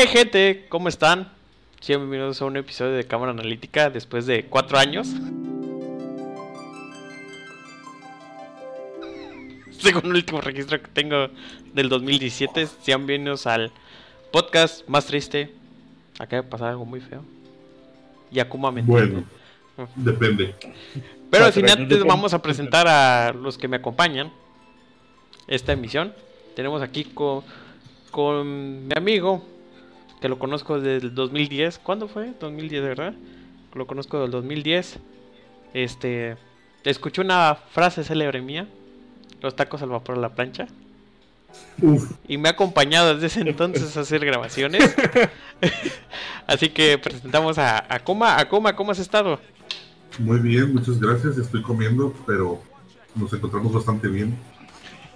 Hey gente, ¿cómo están? Sean bienvenidos a un episodio de Cámara Analítica después de cuatro años. Según el último registro que tengo del 2017, sean bienvenidos al podcast más triste. Acaba de pasar algo muy feo. Yakuma me entiende. Bueno, depende. Pero sin antes vamos a presentar a los que me acompañan esta emisión. Tenemos aquí con, con mi amigo, que lo conozco desde el 2010. ¿Cuándo fue? 2010, ¿verdad? Lo conozco del 2010. Este, escuché una frase célebre mía, los tacos al vapor a la plancha. Uf, Y me ha acompañado desde ese entonces a hacer grabaciones. Así que presentamos a Akuma. Akuma, ¿cómo has estado? muy bien, muchas gracias. Estoy comiendo, pero nos encontramos bastante bien.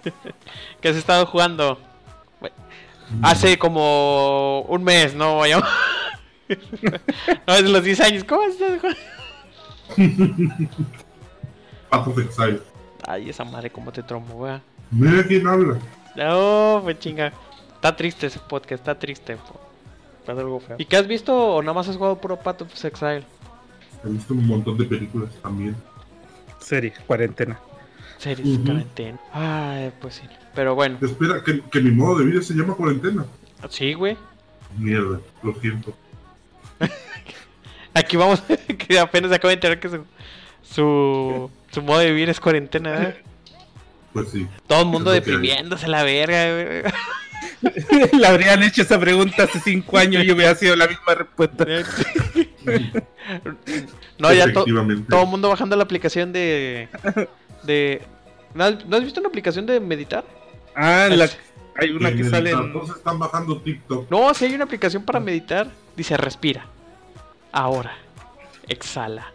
¿Qué has estado jugando? Hace como un mes, ¿no? Vaya- no, es los 10 años. ¿Cómo estás Exile. Ay, esa madre, cómo te tromo, wea. Mira quién habla. No, pues chinga. Está triste ese podcast, está triste. po. Pasa algo feo. ¿Y qué has visto o nada más has jugado puro Path of Exile? He visto un montón de películas también. Serie, cuarentena. Series Ujú. cuarentena. Ay, pues sí. Pero bueno, Espera, que, que mi modo de vida se llama cuarentena. sí, güey. Mierda, lo siento. Aquí vamos, que apenas acabo de enterar que su, su, su modo de vivir es cuarentena. ¿eh? Pues sí. Todo el mundo deprimiéndose la verga, güey. Le habrían hecho esa pregunta hace cinco años y yo hubiera sido la misma respuesta. no, ya to- todo el mundo bajando la aplicación de. de ¿no has, no has visto una aplicación de meditar? Ah, la- hay una que el sale en... Todos están bajando TikTok. No, si hay una aplicación para meditar. Dice respira. Ahora. Exhala.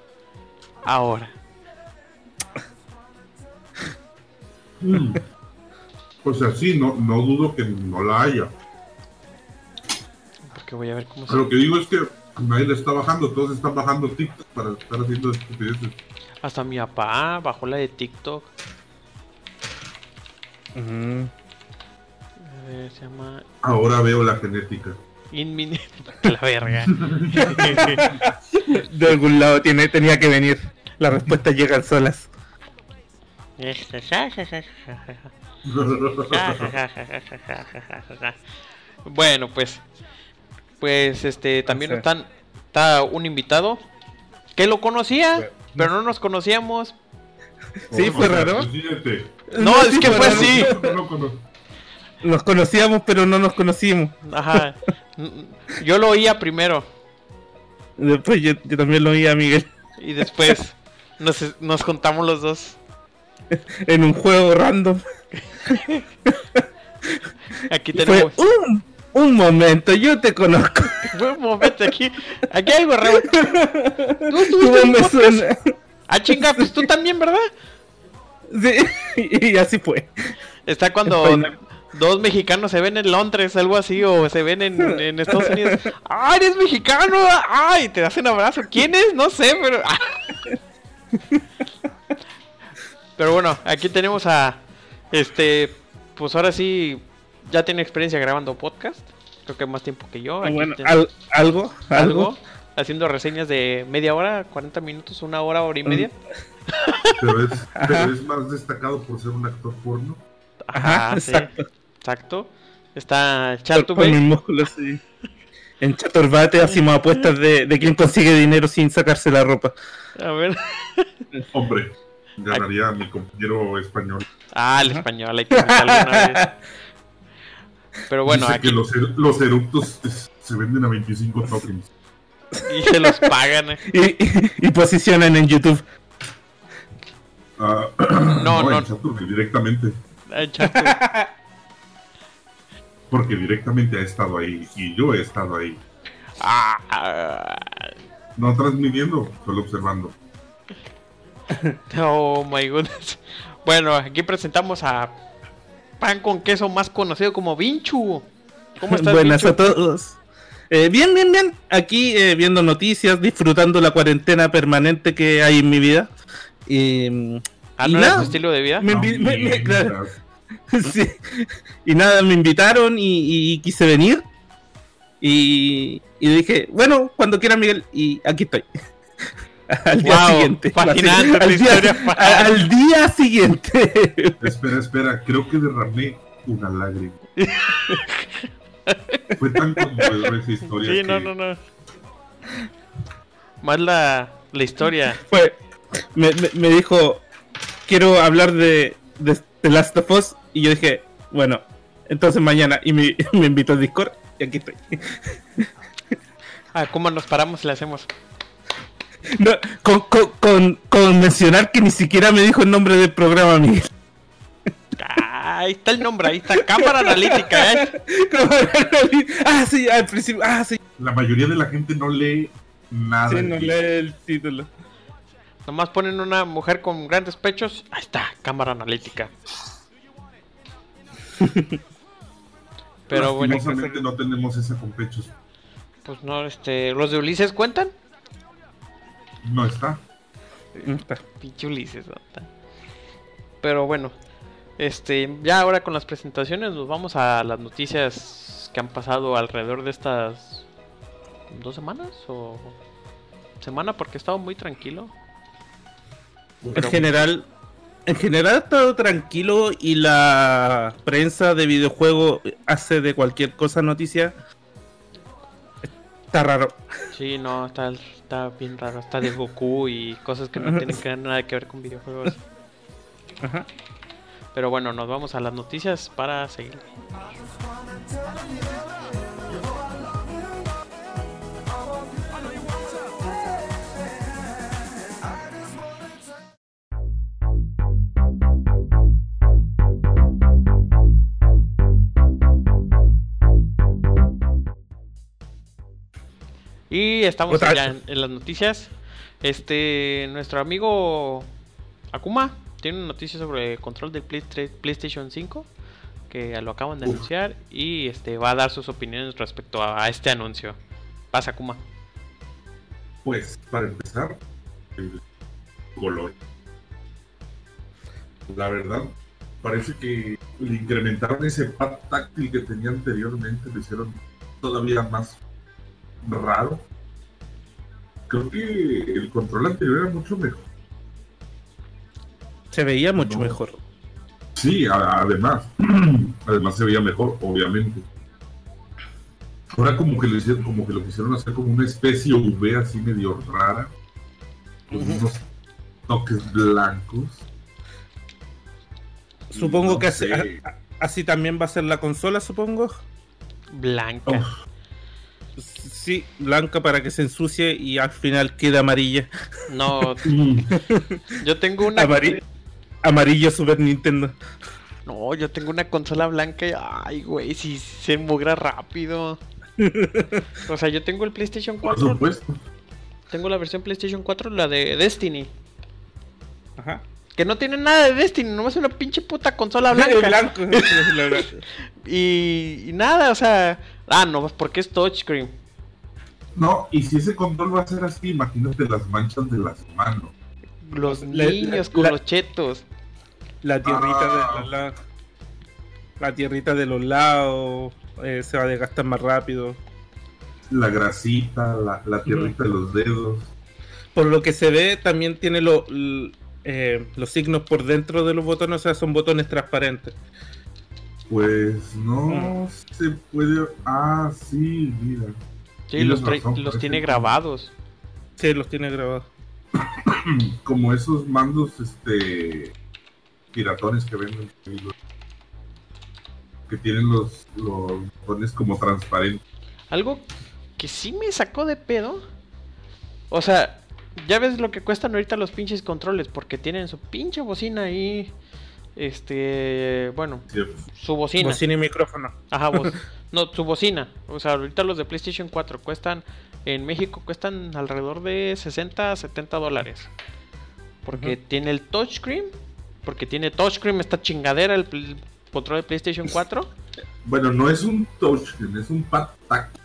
Ahora. Mm. O sea, sí, no, no dudo que no la haya. Porque voy a ver cómo se. Lo que digo es que nadie la está bajando, todos están bajando TikTok para estar haciendo estupideces. Hasta mi papá bajó la de TikTok. Ujú. A ver, se llama. Ahora veo la genética. Inmin... la verga. De algún lado tiene, tenía que venir. Las respuestas llegan solas. bueno, pues. Pues este también están. Está un invitado. Que lo conocía, pero no nos conocíamos. Sí, fue raro. No, es que fue así. Nos conocíamos, pero no nos conocimos. Ajá. Yo lo oía primero. Después yo, yo también lo oí a Miguel Y después nos, nos contamos los dos. en un juego random. Aquí Fue tenemos. un, un momento, yo te conozco. Fue un momento aquí. Aquí hay algo raro. ¿Tú en un me suena. Ah, chinga, pues tú también, ¿verdad? Sí, y así fue. Está cuando dos mexicanos se ven en Londres, algo así, o se ven en, en Estados Unidos. ¡Ah, eres mexicano! ¡Ay! Te hacen abrazo. ¿Quién es? No sé, pero. ah. Pero bueno, aquí tenemos a. Este. Pues ahora sí. Ya tiene experiencia grabando podcast. Creo que más tiempo que yo. Aquí Bueno, al- algo, algo. Haciendo reseñas de media hora, 40 minutos, una hora, hora y media. Pero es, pero es más destacado por ser un actor porno. Ajá, Ah, sí, exacto. exacto. Está músculos, sí. En Chaturbate hacemos apuestas de, de quién consigue dinero sin sacarse la ropa. A ver. Hombre, ganaría a mi compañero español. Ah, el español, hay que buscarlo una vez. Pero bueno, Dice aquí que los, er- los eructos se venden a 25 tokens. y se los pagan. eh. Y, y- y posicionan en YouTube. Ah, No, no. en Saturn, directamente. Ay, Chartu. Porque directamente ha estado ahí. Y yo he estado ahí. Ah, ah, No transmitiendo, solo observando. oh my goodness. Bueno, aquí presentamos a Pan con queso más conocido como Vinchu. ¿Cómo estás, Buenas Vinchu? a todos. Eh, bien, bien, bien. Aquí eh, viendo noticias, disfrutando la cuarentena permanente que hay en mi vida. Y, Ah, y ¿no era nada, estilo de vida? Me No envi- me- me- mientas. claro. Sí. Y nada, me invitaron y, y quise venir. Y, y dije, bueno, cuando quiera Miguel, y aquí estoy. al día Wow, siguiente. fascinante al, día, al día siguiente. Espera, espera, creo que derramé una lágrima. Fue tan conmovedora esa historia. Sí, que no, no, no. Más la, la historia. Fue, me, me, me dijo, quiero hablar de, de The Last of Us. Y yo dije, bueno, entonces mañana. Y me, me invitó al Discord. Y aquí estoy. Ah, ¿cómo nos paramos y le hacemos? No, con, con, con, con mencionar que ni siquiera me dijo el nombre del programa, Miguel. Ah, ahí está el nombre, ahí está. Cámara analítica, ¿eh? Ah, sí, al principio. Ah, sí. La mayoría de la gente no lee nada. Sí, no lee el título. Nomás ponen una mujer con grandes pechos. Ahí está, cámara analítica. Pero bueno, Lastimosamente no tenemos esa con pechos. pues no, este. ¿Los de Ulises cuentan? No está. Está. Pinche Ulises, nota. Pero bueno, este, ya ahora con las presentaciones nos vamos a las noticias que han pasado alrededor de estas dos semanas o semana porque he estado muy tranquilo. Pero- En general, en general ha estado tranquilo y la prensa de videojuego hace de cualquier cosa noticia. Está raro. Sí, no, está, está bien raro, está de Goku y cosas que no tienen que nada que ver con videojuegos. Ajá. Pero bueno, nos vamos a las noticias para seguir. Y estamos ya en las noticias. Este, nuestro amigo Akuma tiene una noticia sobre el control del Play- PlayStation 5 que lo acaban de Uf. anunciar y este va a dar sus opiniones respecto a, a este anuncio. Pasa Akuma. Pues, para empezar, el color. La verdad, parece que le incrementaron ese pad táctil que tenía anteriormente, lo hicieron todavía más raro. Creo que el control anterior era mucho mejor. Se veía mucho No. mejor. Sí, además, además se veía mejor, obviamente. Ahora como que lo hicieron, como que lo quisieron hacer como una especie V así medio rara, con unos toques blancos. Supongo No que así, también va a ser la consola, supongo. Blanca. Uf, Sí, blanca para que se ensucie y al final quede amarilla. No, yo tengo una Amari- amarillo Super Nintendo. No, yo tengo una consola blanca y ay, güey, si se mugra rápido. O sea, yo tengo el PlayStation por 4, supuesto. tengo la versión PlayStation 4, la de Destiny, Ajá. que no tiene nada de Destiny, nomás una pinche puta consola blanca. Blanco. Y, y nada, o sea, ah, no, pues porque es touchscreen. No, y si ese control va a ser así, imagínate las manchas de las manos. Los La- niños la- con la- los chetos. La tierrita Ah. de los lados. La tierrita de los lados eh, se va a desgastar más rápido. La grasita, la, la tierrita de los dedos. Por lo que se ve, también tiene lo- l- eh, los signos por dentro de los botones, o sea, son botones transparentes. Pues no se puede. Ah, sí, mira. Sí, los, razón, los tiene que- grabados. Sí, los tiene grabados. Como esos mandos, este. piratones que venden. Que tienen los, los botones como transparentes. Algo que sí me sacó de pedo. O sea, ya ves lo que cuestan ahorita los pinches controles. Porque tienen su pinche bocina ahí. Este. Bueno, ¿cierto? su bocina. Bocina y micrófono. Ajá, voz- No, su bocina. O sea, ahorita los de PlayStation 4 cuestan. En México cuestan alrededor de 60 a 70 dólares. Porque tiene el touchscreen. Porque tiene touchscreen esta chingadera, el, control de PlayStation 4. Bueno, no es un touchscreen, es un pad táctil.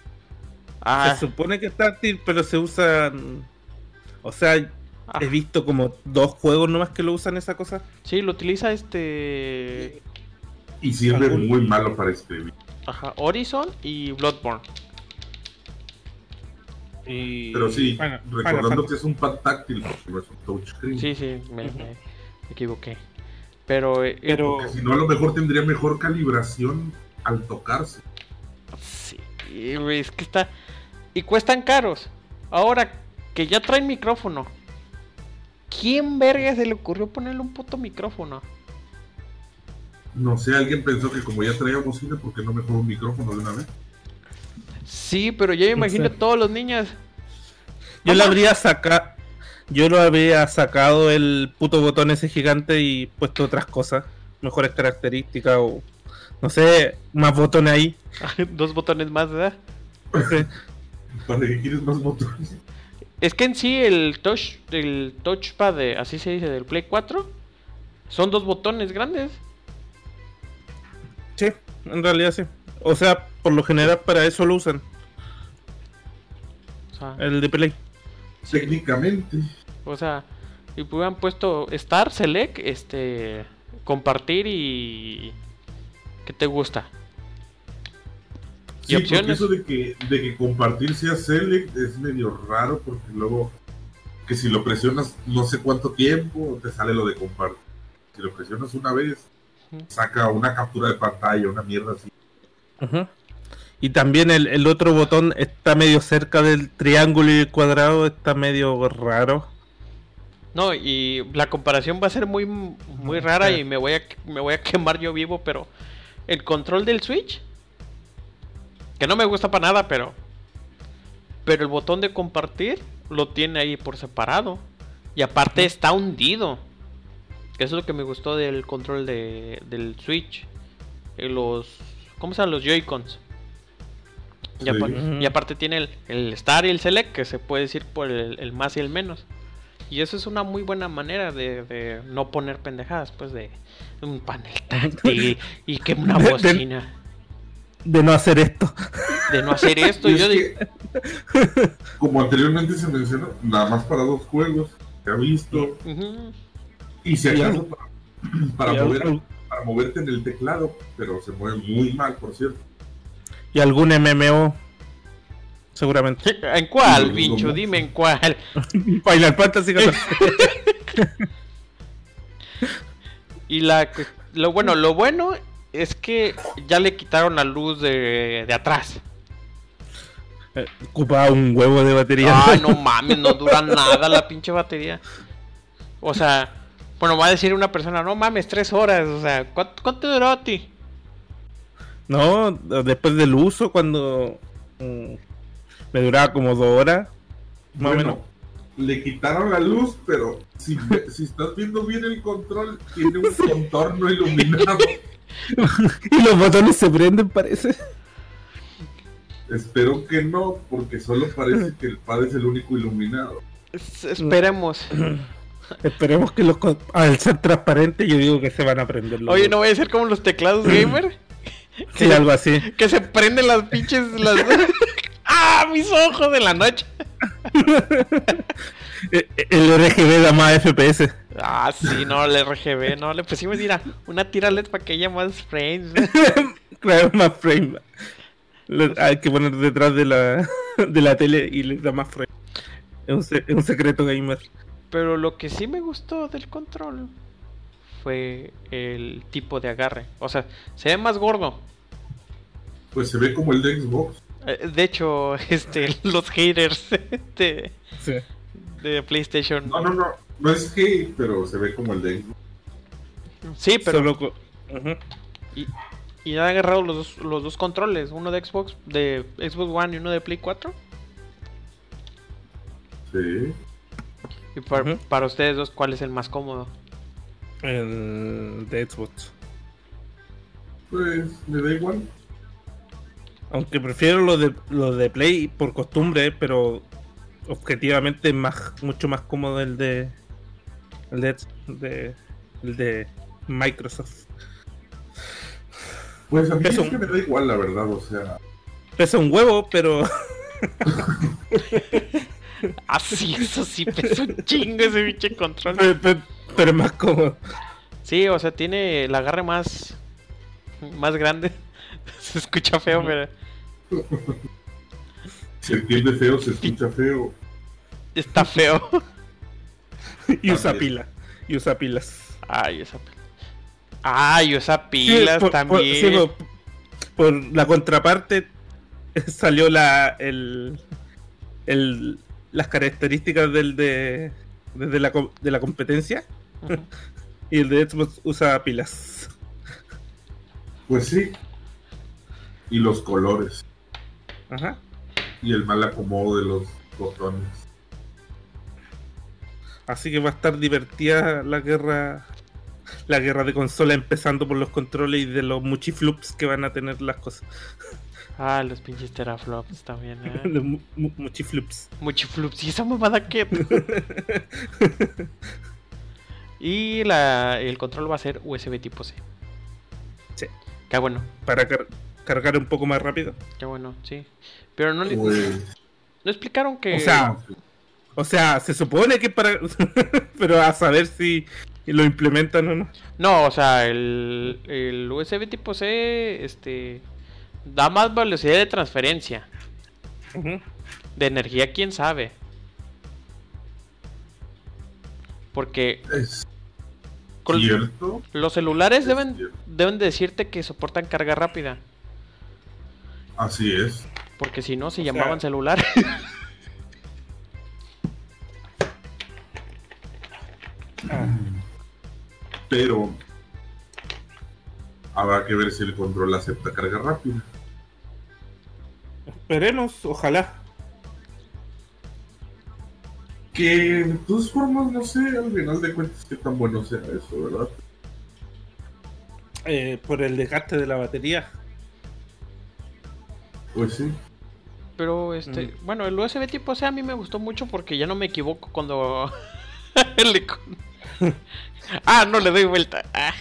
Ah, Se supone que es táctil, pero se usa. mm, O sea, ah, he visto como dos juegos nomás que lo usan esa cosa. sí, lo utiliza este. Y sirve ¿Algún- muy malo para escribir. Ajá, Horizon y Bloodborne. Y, Pero sí, bueno, recordando que es un pad táctil, porque no es un touchscreen. Sí, sí, me, equivoqué. Pero, eh, Pero Porque si no, a lo mejor tendría mejor calibración al tocarse. Sí, güey, es que está. Y cuestan caros. Ahora que ya traen micrófono. ¿Quién verga se le ocurrió ponerle un puto micrófono? No sé, alguien pensó que como ya traía bocina, ¿por qué no mejor un micrófono de una vez? Sí, pero yo me No imagino sé. todos los niños. yo le habría sacado. Yo lo habría sacado el puto botón ese gigante y puesto otras cosas. Mejores características o. No sé, más botones ahí. Dos botones más, ¿verdad? No sé. ¿Para qué quieres más botones? Es que en sí el touch, el touchpad, de, así se dice, del Play 4, son dos botones grandes. Sí, en realidad sí. O sea, por lo general para eso lo usan. O sea, El de Play. Técnicamente. o sea, y hubieran puesto Star, Select, este, compartir y... ¿Qué te gusta? Sí, ¿Y porque eso de que, de que compartir sea select es medio raro porque luego que si lo presionas no sé cuánto tiempo te sale lo de compartir. Si lo presionas una vez, saca una captura de pantalla, una mierda así. Ujú. Y también el, el otro botón está medio cerca del triángulo y el cuadrado, está medio raro. No, y la comparación va a ser muy, muy rara y me voy, a, me voy a quemar yo vivo, pero el control del Switch, que no me gusta para nada, pero, pero el botón de compartir lo tiene ahí por separado. Y aparte está hundido. Que eso es lo que me gustó del control de, del Switch. Eh, Los, ¿cómo se llaman? Los Joy-Cons. Y, Sí. y aparte tiene el, el Star y el Select, que se puede decir por el, el más y el menos. Y eso es una muy buena manera de, de no poner pendejadas, pues de un panel táctil y que una de- bocina. De no hacer esto. De no hacer esto, Y yo es digo, que, como anteriormente se mencionó, nada más para dos juegos que ha visto y si Y acaso para, para y, mover- para moverte en el teclado, pero se mueve muy mal, por cierto. Y algún MMO. Seguramente. ¿En cuál, pincho? como- Dime en cuál. Final Fantasy 14. Y la que- lo bueno, lo bueno es que ya le quitaron la luz de, de atrás. Eh, Ocupaba un huevo de batería. Ay, no mames, no dura nada la pinche batería. O sea, bueno, va a decir una persona, no mames, tres horas. O sea, ¿cuánto, cuánto duró a ti? No, después del uso, cuando mm, me duraba como dos horas, más o menos. Bueno, le quitaron la luz, pero si, si estás viendo bien el control, tiene un contorno iluminado. Y los botones se prenden, parece. Espero que no, porque solo parece que el pad es el único iluminado. Es- esperemos. Esperemos que los al ser transparente, yo digo que se van a prender los Oye, dos. no voy a ser como los teclados gamer. Sí, algo así. Que se prenden las pinches. Las... ¡Ah! Mis ojos de la noche. Eh, El RGB da más FPS. Ah, sí, no, el RGB, no, le pusimos mira, una tira LED para que haya más frames. Claro, más frame. Lo- hay que poner detrás de la, de la tele y le da más frame. Es un, es un secreto gamer. Pero lo que sí me gustó del control fue el tipo de agarre. O sea, se ve más gordo. Pues se ve como el de Xbox. Eh, De hecho, este, los haters de, Sí. de PlayStation. No, no, no. No es hate, pero se ve como el de Xbox. Sí, pero Solo y, y han agarrado los dos, los dos controles, uno de Xbox, de Xbox One y uno de Play 4. Sí. Y para, para ustedes dos, ¿cuál es el más cómodo? El de Xbox. Pues me da igual. Aunque prefiero lo de, lo de Play por costumbre, pero objetivamente es más, mucho más cómodo el de. El de, de, el de Microsoft. Pues a mí Es es un- que me da igual, la verdad. O sea, Pesa un huevo, pero. Ah, sí, eso sí, pesa un chingo ese pinche control. pero, pero- pero es más cómodo. Sí, o sea, tiene el agarre más. más grande. Se escucha feo, pero. Se entiende feo, se escucha feo. Está feo. y usa También. pila. Y usa pilas. Ay, esa pila. Ay, usa pilas por- también. sí, por, por la contraparte salió la el, el las características del de, de, la, de la competencia. Y el de Xbox usa pilas. Pues sí. Y los colores. Ajá. Y el mal acomodo de los botones. Así que va a estar divertida la guerra la guerra de consola empezando por los controles y de los muchiflups que van a tener las cosas. Ah, los pinches teraflops también, ¿eh? Los mu- mu- muchiflups. Muchiflups. ¿Y esa mamada qué? y la, el control va a ser USB tipo C. Sí. Qué bueno, Para car- cargar un poco más rápido. qué bueno, sí. Pero no, le- no explicaron que... O sea, O sea, se supone que para. pero a saber si lo implementan o no. No, o sea, el, el USB tipo C este, da más velocidad de transferencia. De energía, quién sabe. Porque Es con- cierto. los celulares Es deben, cierto. deben decirte que soportan carga rápida. Así es. Porque si no, se O sea- llamaban celulares. Ah, Pero. Habrá que ver si el control acepta carga rápida. esperemos, ojalá. Que de todas formas, no sé, al final de cuentas, qué tan bueno sea eso, ¿verdad? Eh, por el desgaste de la batería. Pues sí. Pero este, Mm. bueno, el USB tipo C a mí me gustó mucho porque ya no me equivoco cuando Ah, no le doy vuelta. Ah.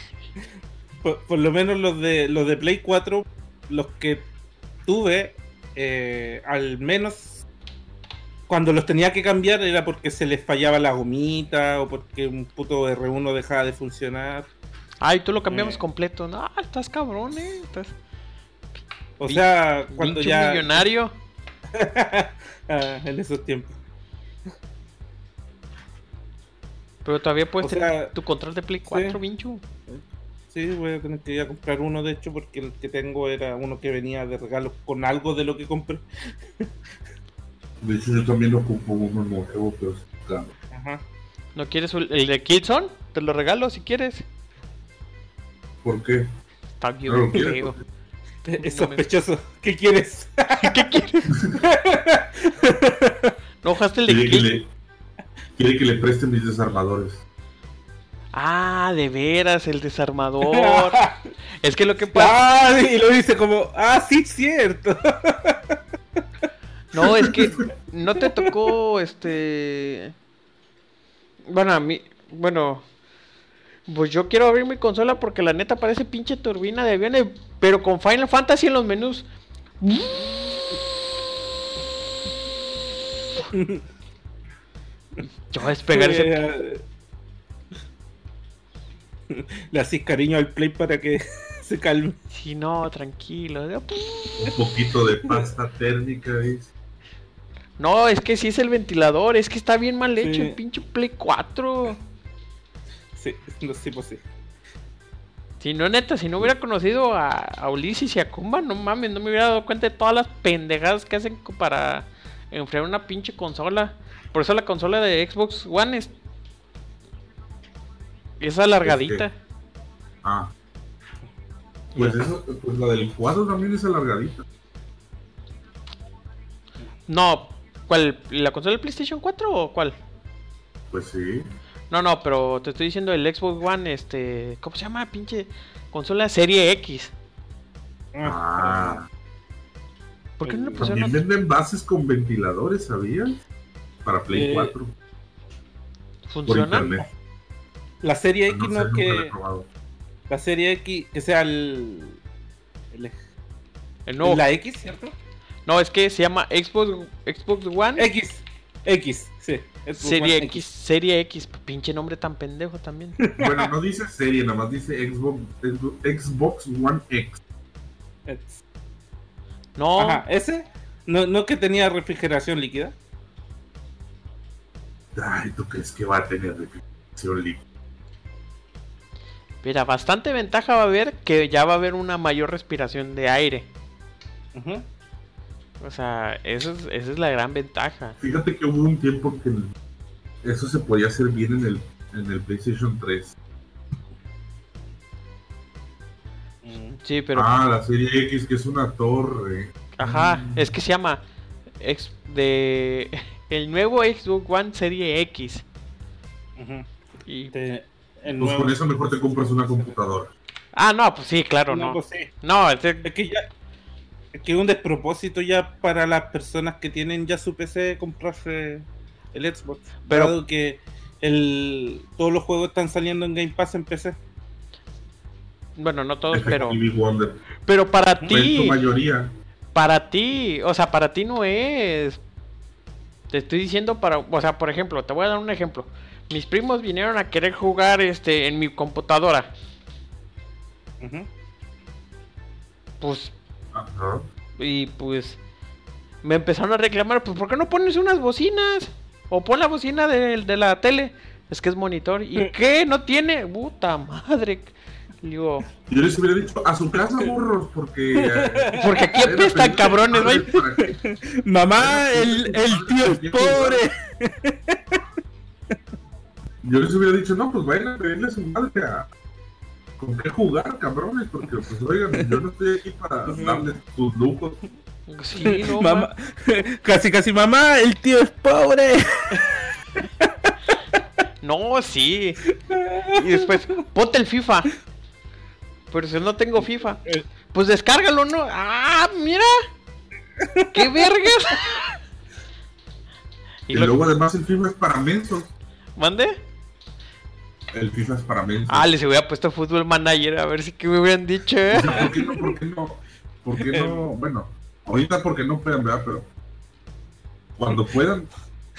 Por, por lo menos los de los de Play 4, los que tuve, eh, al menos cuando los tenía que cambiar era porque se les fallaba la gomita o porque un puto R1 dejaba de funcionar. Ay, tú lo cambiamos Eh. completo. No, estás cabrón, eh. Estás O sea, cuando ya millonario. Ah, en esos tiempos. Pero todavía puedes O tener sea, tu control de Play 4, sí. Vinchu. Sí, voy a tener que ir a comprar uno, de hecho, porque el que tengo era uno que venía de regalo con algo de lo que compré. De hecho, yo también ocupo uno nuevo, pero es caro. Ajá. ¿No quieres el de Killzone? Te lo regalo si quieres. ¿Por qué? Está bien No lo. Es sospechoso. ¿Qué quieres? ¿Qué quieres? ¿No ojaste el de Quiere que, Kill? le, quiere que le presten mis desarmadores. Ah, de veras, el desarmador. es que lo que pasa. Ah, y lo dice como, ah, sí, cierto. No, es que no te tocó este. Bueno, a mí. Bueno. Pues yo quiero abrir mi consola porque la neta parece pinche turbina de aviones. Pero con Final Fantasy en los menús. Yo voy a despegar ese. Eh, Le haces cariño al play para que se calme. Si no, tranquilo. Un poquito de pasta térmica, ¿ves? No, es que si es el ventilador, es que está bien mal hecho Sí. el pinche Play 4. Sí, no sé, pues sí. Si no, neta, si no hubiera conocido a, a Ulises y a Kumba, no mames, no me hubiera dado cuenta de todas las pendejadas que hacen para enfriar una pinche consola. Por eso la consola de Xbox One es, es alargadita. Ah. Pues, eso, pues la del 4 también es alargadita. No, ¿cuál? ¿La consola del PlayStation 4 o cuál? Pues sí. No, no, pero te estoy diciendo el Xbox One, este, ¿cómo se llama? Pinche consola Serie X. Ah. ¿Por qué no le pusieron También otro? venden bases con ventiladores, ¿sabías? Para Play Eh, 4. Por ¿Funciona? La serie X No no que. La serie X, que sea el. el- El nuevo. la X, ¿cierto? No, es que se llama Xbox, Xbox One X. X, sí. Xbox Serie One X. Serie X. Pinche nombre tan pendejo también. Bueno, no dice serie, nada más dice Xbox, Xbox One X. X. No, Ajá, ese. ¿No, ¿No que tenía refrigeración líquida? Ay, ¿tú crees que va a tener refrigeración líquida? Mira, bastante ventaja va a haber que ya va a haber una mayor respiración de aire. O sea, eso es- esa es la gran ventaja. Fíjate que hubo un tiempo que eso se podía hacer bien en el, en el PlayStation 3. Mm. Sí, pero... Ah, la serie X, que es una torre. Ajá, es que se llama... ex- de... El nuevo Xbox One Serie X. Ujú. Y... Te- el Pues nuevo- con eso mejor te compras una computadora. Ah, no, pues sí, claro, No, no. pues sí. No, este- Es que ya. Es que es un despropósito ya para las personas que tienen ya su PC comprarse el Xbox. Pero- Dado que el, todos los juegos están saliendo en Game Pass en PC. bueno, no todos, pero... Pero para En su ti... mayoría. para ti, o sea, para ti no es. Te estoy diciendo para, o sea, por ejemplo, te voy a dar un ejemplo. Mis primos vinieron a querer jugar este en mi computadora. Ujú. Pues Ajá. y pues me empezaron a reclamar, pues ¿por qué no pones unas bocinas? O pon la bocina de, de la tele. Es que es monitor. ¿Y qué? ¿No tiene? Puta madre. Digo, Yo les hubiera dicho a su casa, burros, porque. eh, Porque aquí apestan cabrones, que- Mamá, el, el tío es pobre. Yo les hubiera dicho, no, pues vayan a pedirle a su madre a. ¿Con qué jugar, cabrones? Porque, pues, oigan, yo no estoy aquí para darles sus lujos. sí, no, Mamá, casi, casi mamá, el tío es pobre. No, sí. Y después, ponte el FIFA. Pero si no tengo FIFA, pues descárgalo, ¿no? ¡Ah, mira! ¡Qué vergas! Y, luego, además, el FIFA es para mensos. mande. El FIFA es para mensos. Ah, les hubiera puesto Fútbol Manager a ver si que me hubieran dicho, ¿eh? O sea, ¿Por qué no? ¿Por qué no? ¿Por qué no? Bueno, ahorita porque no puedan, ¿verdad? Pero cuando puedan,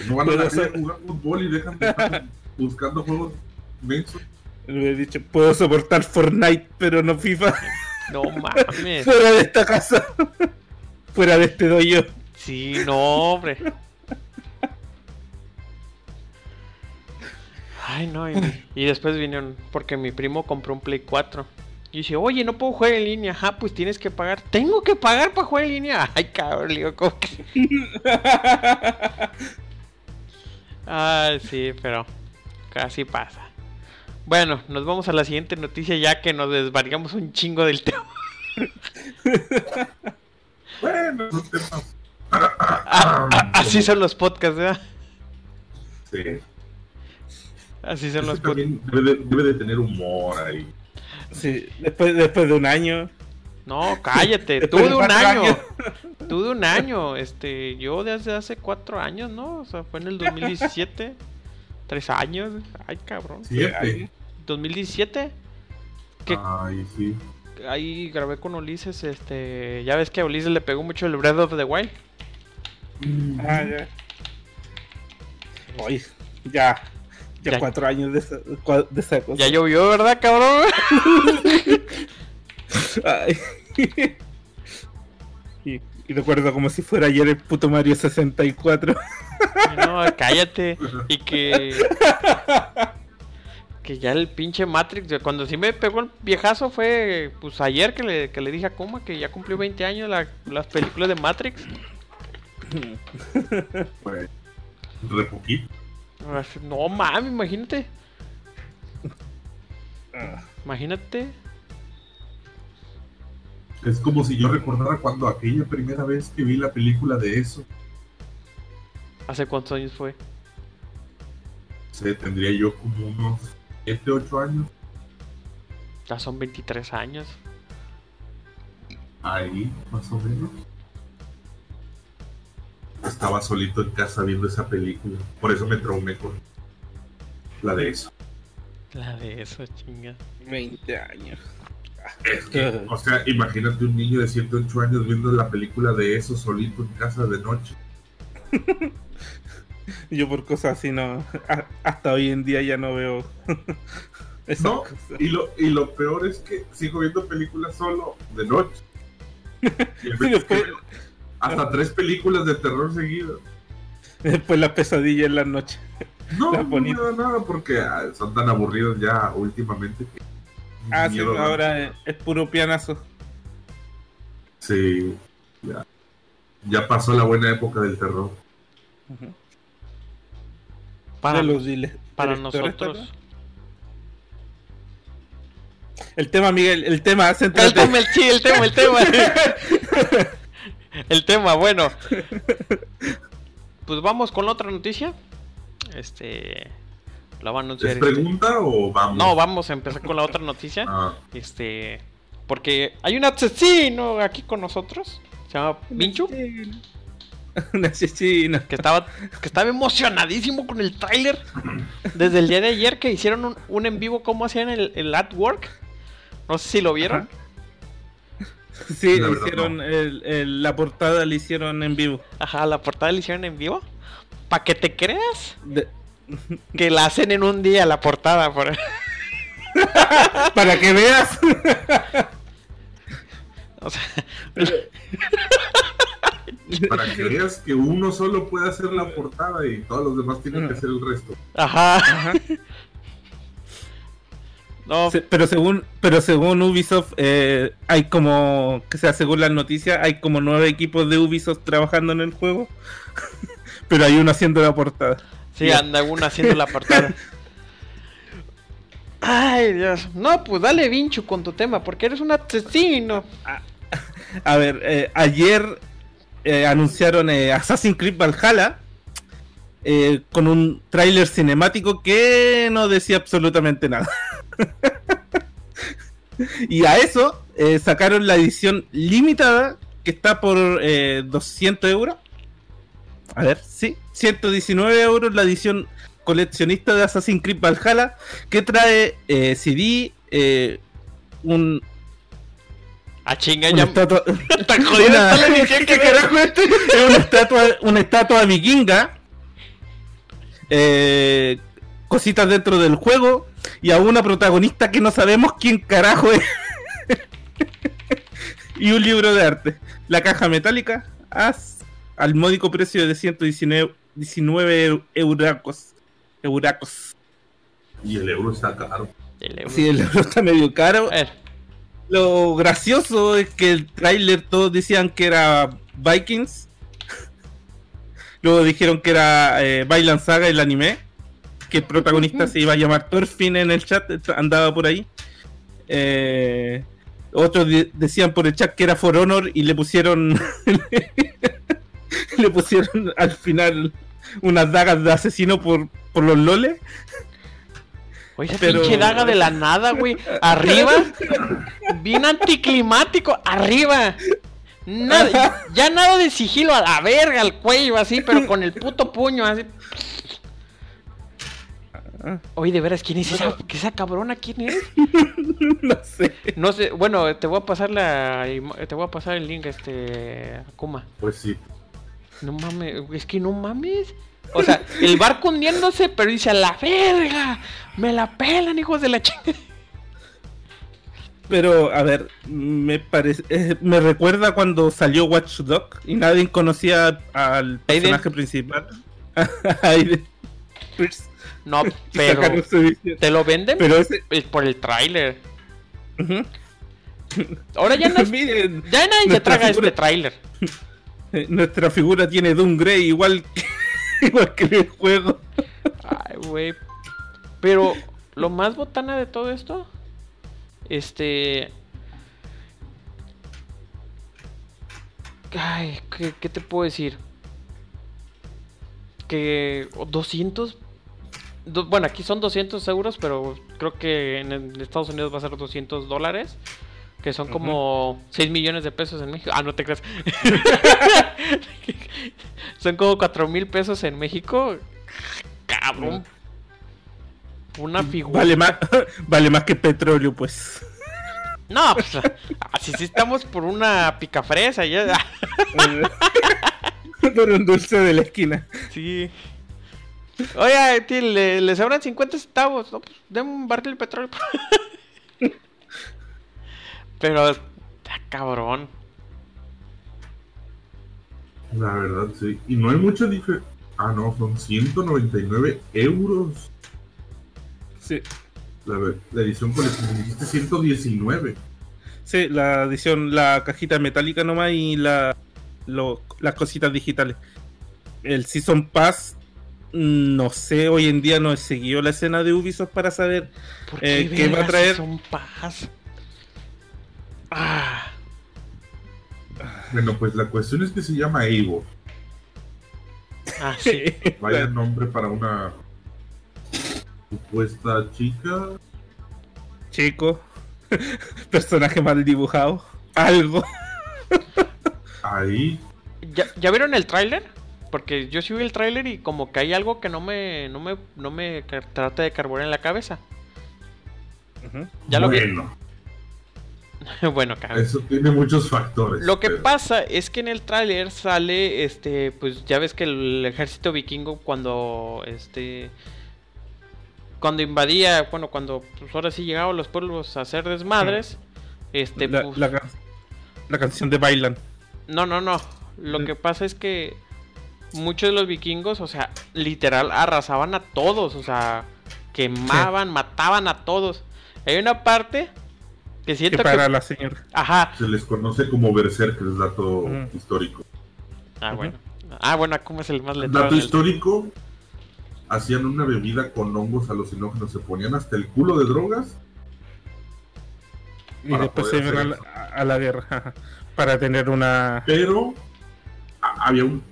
no van a dejar de jugar fútbol y dejan de estar buscando juegos mensos. Le he dicho, puedo soportar Fortnite, pero no FIFA. No mames. Fuera de esta casa. Fuera de este doyo. Sí, no, hombre. Ay, no. Y, y después vinieron, porque mi primo compró un Play 4. Y dice, oye, no puedo jugar en línea. Ah, pues tienes que pagar. ¿Tengo que pagar para jugar en línea? Ay, cabrón, le digo, ¿cómo que? Ay, sí, pero casi pasa. Bueno, nos vamos a la siguiente noticia ya que nos desvariamos un chingo del tema. Bueno. Ah, ah, así son los podcasts, ¿verdad? Sí. Así son los podcasts. también debe de, debe de tener humor ahí. Sí, después, después de un año. No, cállate, tú de un año. años. Tú de un año. Este, yo desde hace cuatro años, ¿no? O sea, fue en el 2017. Tres años. Ay, cabrón. Siete. 2017. Que Ay, sí. ahí grabé con Ulises, este. Ya ves que a Ulises le pegó mucho el Breath of the Wild. Ah, ya. Oye, ya. Ya, Ya. cuatro años de esa, cua- de esa cosa. Ya llovió, ¿verdad, cabrón? Ay. y, y recuerdo como si fuera ayer el puto Mario 64. No, cállate. Y que. Que ya el pinche Matrix, cuando sí me pegó el viejazo fue pues ayer que le, que le dije a Kuma que ya cumplió 20 años la- las películas de Matrix. Pues. No mames, imagínate. Ah, Imagínate. Es como si yo recordara cuando aquella primera vez que vi la película de eso. ¿Hace cuántos años fue? Se tendría yo como unos 7, 8 años. Ya son 23 años. Ahí, más o menos. Estaba solito en casa viendo esa película. Por eso me traumé con la de eso. La de eso, chinga. 20 años. Es que, o sea, imagínate un niño de 7, 8 años viendo la película de eso solito en casa de noche. Yo por cosas así no. a- hasta hoy en día ya no veo. No, y lo, y lo peor es que sigo viendo películas solo de noche. Y después- Hasta tres películas de terror seguidas. Después la pesadilla en la noche. No, Las no me bonitas. da nada porque ah, son tan aburridos ya últimamente que. Ah, sí, ahora es, es puro pianazo. Sí, ya. Ya pasó la buena época del terror. Para, los dile- para nosotros. El tema, Miguel, el tema, El tema, el, sí, el tema, el tema. el tema, bueno. Pues vamos con la otra noticia. Este. La va a anunciar. ¿Es este- pregunta o vamos? No, vamos a empezar con la otra noticia. Ah, Este. Porque hay un asesino aquí con nosotros. Se llama Minchu. Un asesino. Que estaba, que estaba emocionadísimo con el tráiler. Desde el día de ayer que hicieron un, un en vivo, cómo hacían el, el artwork. No sé si lo vieron. Sí, La hicieron no. el- el- la portada la hicieron en vivo. Ajá, la portada la hicieron en vivo. Para que te creas De- que la hacen en un día la portada. Por... para que veas. O sea, para que veas que uno solo puede hacer la portada y todos los demás tienen que hacer el resto. ajá. Ajá. No, Se- pero según pero según Ubisoft eh, hay como que sea según las noticias hay como nueve equipos de Ubisoft trabajando en el juego pero hay uno haciendo la portada sí, anda uno haciendo la portada. Ay, Dios. No, pues dale vincho con tu tema, porque eres un asesino. a ver eh, ayer eh, anunciaron eh, Assassin's Creed Valhalla eh, con un tráiler cinemático que no decía absolutamente nada y a eso eh, sacaron la edición limitada que está por eh, 200 euros. A ver, sí, 119 euros la edición coleccionista de Assassin's Creed Valhalla que trae eh, CD, eh, un, A chinga, una ya. estatua, Tan jodida una- edición que ¿Qué carajo es este? Es una estatua, una estatua vikinga. eh, cositas dentro del juego. Y a una protagonista que no sabemos quién carajo es. y un libro de arte. La caja metálica. as- al módico precio de 119 19 euracos. Euracos. Y el euro está caro. El euro. Sí, el euro está medio caro. Lo gracioso es que el tráiler todos decían que era Vikings. Luego dijeron que era eh, Bailan Saga el anime. Que el protagonista se iba a llamar Thorfinn en el chat, andaba por ahí. Eh, otros de- decían por el chat que era For Honor y le pusieron. le pusieron al final unas dagas de asesino por, por los loles. Oye, esa Pero- pinche daga de la nada, güey. Arriba. Bien anticlimático. Arriba. Nada, ya nada de sigilo a la verga, al cuello, así, pero con el puto puño, así. Oye, de veras, ¿quién es esa, esa cabrona? ¿Quién es? no sé. No sé, bueno, te voy a pasar la te voy a pasar el link, este, Akuma. Pues sí. No mames, es que no mames. O sea, el barco hundiéndose, pero dice a la verga. Me la pelan, hijos de la chingada. Pero, a ver, me parece, eh, me recuerda cuando salió Watch Dog y nadie conocía al personaje principal. Aiden Pierce. No, pero te lo venden Pero ese, por el tráiler. Ahora ya, no, Miren, ya nadie se traga figura- este tráiler. eh, nuestra figura tiene Doom Grey igual que, igual que el juego. Ay, güey. Pero lo más botana de todo esto, este... Ay, ¿qué, qué te puedo decir? Que 200... do- bueno, aquí son 200 euros, pero creo que en, en Estados Unidos va a ser 200 dólares. Que son como 6 millones de pesos en México. Ah, no te creas. son como 4 mil pesos en México. Cabrón. Una figura. Vale más, vale más que petróleo, pues. No, pues así sí estamos por una picafresa. Ya. Por un dulce de la esquina. Sí. Oye, tío, le, le sobran 50 centavos. No, pues deme un barril de petróleo. Pero está cabrón. La verdad, sí. Y no hay mucha diferencia. Ah, no, son 199 euros. Sí, La, la edición coleccionista dijiste 119. sí, la edición, la cajita metálica nomás y la, lo- las cositas digitales. El Season Pass, no sé, hoy en día no he seguido la escena de Ubisoft para saber ¿Por Eh, qué ¿qué va a traer? Son paz. Ah, Bueno, pues la cuestión es que se llama Eivor. ah, sí. Vaya nombre para una supuesta chica. Chico, personaje mal dibujado, algo. Ahí. ¿Ya, ya vieron el tráiler? Porque yo sí vi el tráiler y como que hay algo que no me, no me, no me trata de carburar en la cabeza. Ya lo vi. bueno, bueno, cabrón. eso tiene muchos factores. Lo que pero- pasa es que en el tráiler sale, este, pues ya ves que el ejército vikingo cuando, este, cuando invadía, bueno, cuando pues ahora sí llegaban los pueblos a hacer desmadres, este, la, pues, la la canción de Bailan. no, no, no. Lo que pasa es que muchos de los vikingos, o sea, literal arrasaban a todos, o sea, quemaban, mataban a todos. Hay una parte que siento que, para la señora. ajá, Se les conoce como Berserkers, dato histórico. ah bueno, ah bueno, ¿cómo es el más letrado? Dato histórico, hacían una bebida con hongos alucinógenos, se ponían hasta el culo de drogas. Y Para después se poder iban a la, a la guerra. Para tener una. Pero había un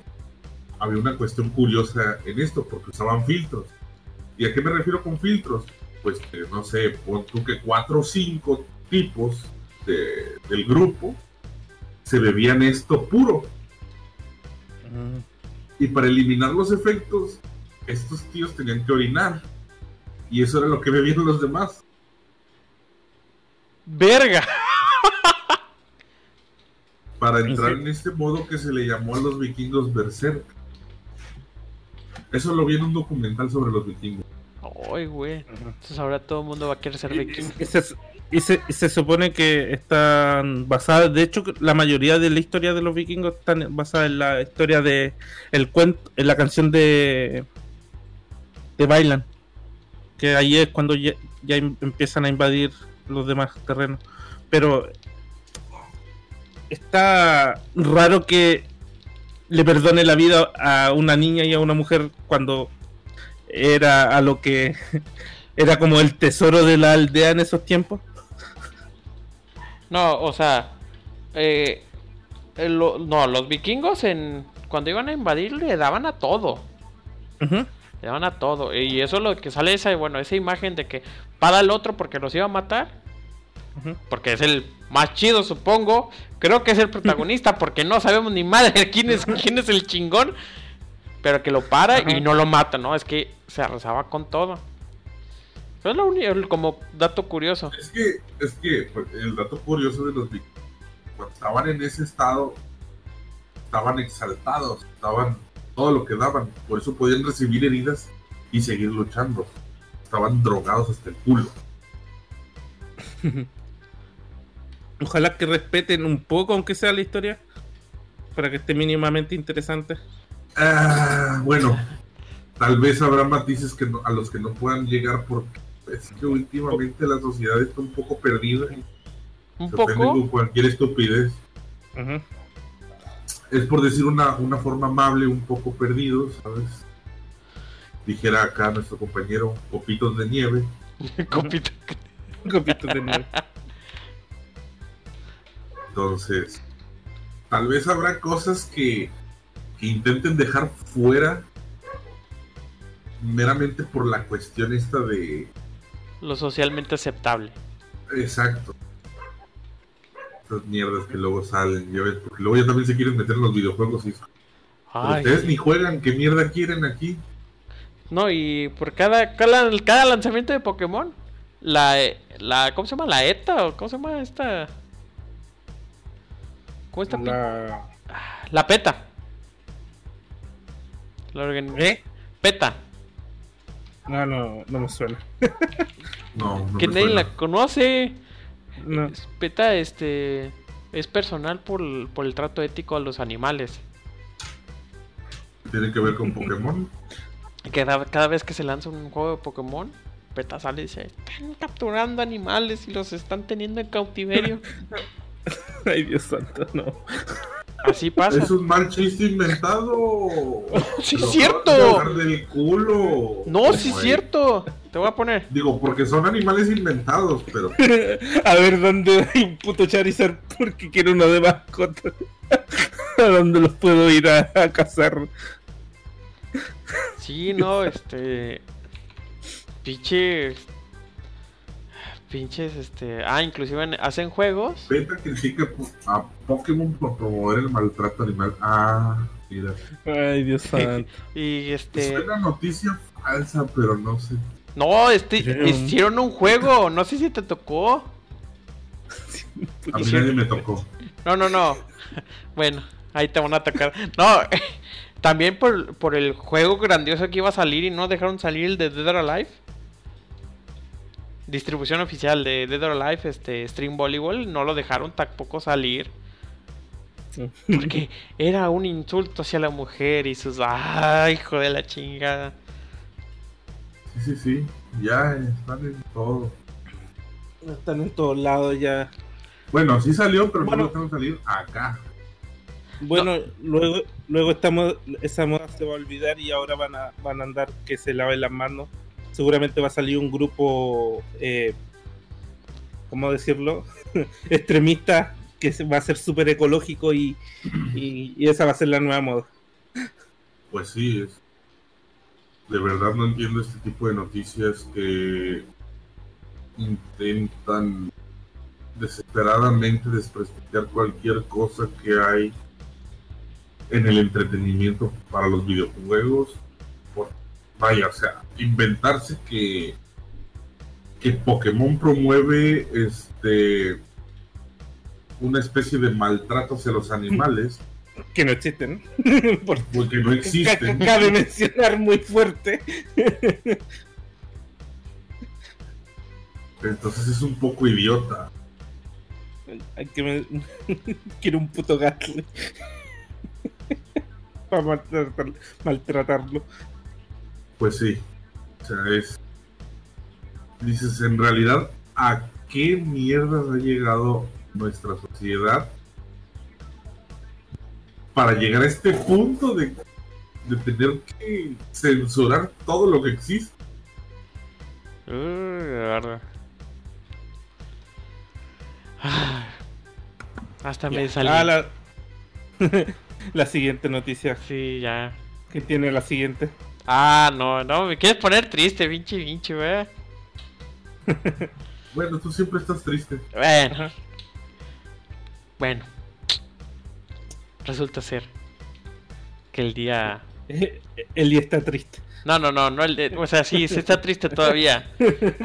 había una cuestión curiosa en esto, porque usaban filtros. ¿Y a qué me refiero con filtros? Pues que no sé, pon tú que cuatro o cinco tipos de- del grupo se bebían esto puro. Mm, Y para eliminar los efectos, estos tíos tenían que orinar. Y eso era lo que bebían los demás. Verga. Para ¿En entrar en este modo que se le llamó a los vikingos Berserk. Eso lo vi en un documental sobre los vikingos. Ay, güey. Entonces ahora todo el mundo va a querer ser vikingo. y se, y se- y se supone que están basadas, de hecho la mayoría de la historia de los vikingos están basadas en la historia de el cuento, en la canción de de Bailan, que ahí es cuando ya, ya em- empiezan a invadir los demás terrenos. Pero está raro que le perdone la vida a una niña y a una mujer cuando era a lo que era como el tesoro de la aldea en esos tiempos. No, o sea, eh, lo- no, los vikingos en cuando iban a invadir le daban a todo, le daban a todo. Y eso es lo que sale esa, bueno, esa imagen de que para el otro porque los iba a matar, porque es el más chido, supongo. Creo que es el protagonista porque no sabemos ni madre quién es quién es el chingón, pero que lo para y no lo mata, ¿no? Es que se arrasaba con todo. Eso es lo único como dato curioso. Es que, es que pues, el dato curioso de los cuando estaban en ese estado, estaban exaltados, estaban todo lo que daban, por eso podían recibir heridas y seguir luchando. Estaban drogados hasta el culo. Ojalá que respeten un poco, aunque sea la historia, para que esté mínimamente interesante. Ah, bueno, tal vez habrá matices que no- a los que no puedan llegar porque es que últimamente la sociedad está un poco perdida. Un Se poco con cualquier estupidez. Es por decir una, una forma amable, un poco perdido, ¿sabes? Dijera acá nuestro compañero Copitos de Nieve. Copito. Copitos de nieve. Entonces, tal vez habrá cosas que, que intenten dejar fuera meramente por la cuestión esta de... Lo socialmente aceptable. Exacto. Estas mierdas que luego salen, ya ves, porque luego ya también se quieren meter en los videojuegos y... Ay. ustedes ni juegan, ¿qué mierda quieren aquí? No, y por cada, cada, cada lanzamiento de Pokémon, la, la, ¿cómo se llama? La ETA, o ¿cómo se llama esta? ¿Cómo está? La, La... PETA. La organ- ¿Eh? PETA, No, no, no me suena. No, no que me nadie suena. la conoce. No. Es- PETA, este, es personal por, el- por el trato ético a los animales. Tiene que ver con Pokémon. Cada, cada vez que se lanza un juego de Pokémon, Peta sale y dice, están capturando animales y los están teniendo en cautiverio. Ay, Dios santo, no. Así pasa. Es un mal chiste inventado. Sí, es cierto. del culo. No, sí es cierto. Te voy a poner. Digo, porque son animales inventados, pero A ver dónde hay un puto Charizard porque quiero uno de mascota. ¿A dónde los puedo ir a, a cazar? Sí, no, este. Pinches. Pinches, este. Ah, inclusive en- hacen juegos. Beta critica a Pokémon por promover el maltrato animal. Ah, mira. Ay, Dios santo. Y este. Suena noticia falsa, pero no sé. No, este, Hicieron- hicieron un juego. No sé si te tocó. A mí Hicieron- nadie me tocó. No, no, no. Bueno, ahí te van a tocar. No, también por, por el juego grandioso que iba a salir y no dejaron salir el de Dead or Alive. Distribución oficial de Dead or Alive, este Stream Volleyball, no lo dejaron tampoco salir. Porque era un insulto hacia la mujer y sus. ¡Ay, hijo de la chingada! Sí, sí, sí. Ya están en todo. Están en todos lados ya. Bueno, sí salió, pero Bueno. no lo dejaron salir acá. Bueno, luego, luego estamos, esa moda se va a olvidar y ahora van a, van a andar que se laven las manos. Seguramente va a salir un grupo, eh, ¿cómo decirlo? Extremista que va a ser súper ecológico y esa va a ser la nueva moda. Pues sí, es. De verdad no entiendo este tipo de noticias que intentan desesperadamente desprestigiar cualquier cosa que hay en el entretenimiento para los videojuegos. Vaya, o sea, inventarse que que Pokémon promueve este una especie de maltrato hacia los animales Que no existen. Por- porque no ca- existen. ca- Cabe mencionar muy fuerte. Entonces es un poco idiota. Hay que me- Quiero un puto gato. Para maltratar- maltratarlo. Pues sí. O sea, es. Dices, en realidad, ¿a qué mierdas ha llegado nuestra sociedad para llegar a este punto de, de tener que censurar todo lo que existe? Uy, de verdad. Ah, Hasta me salí. Ah, la... la siguiente noticia. Sí, ya. que tiene la siguiente? Ah, no, no, me quieres poner triste, pinche, pinche, wey. Bueno, tú siempre estás triste. Bueno, bueno. Resulta ser que el día. El día está triste. No, no, no, no el de... O sea, sí, sí está triste todavía.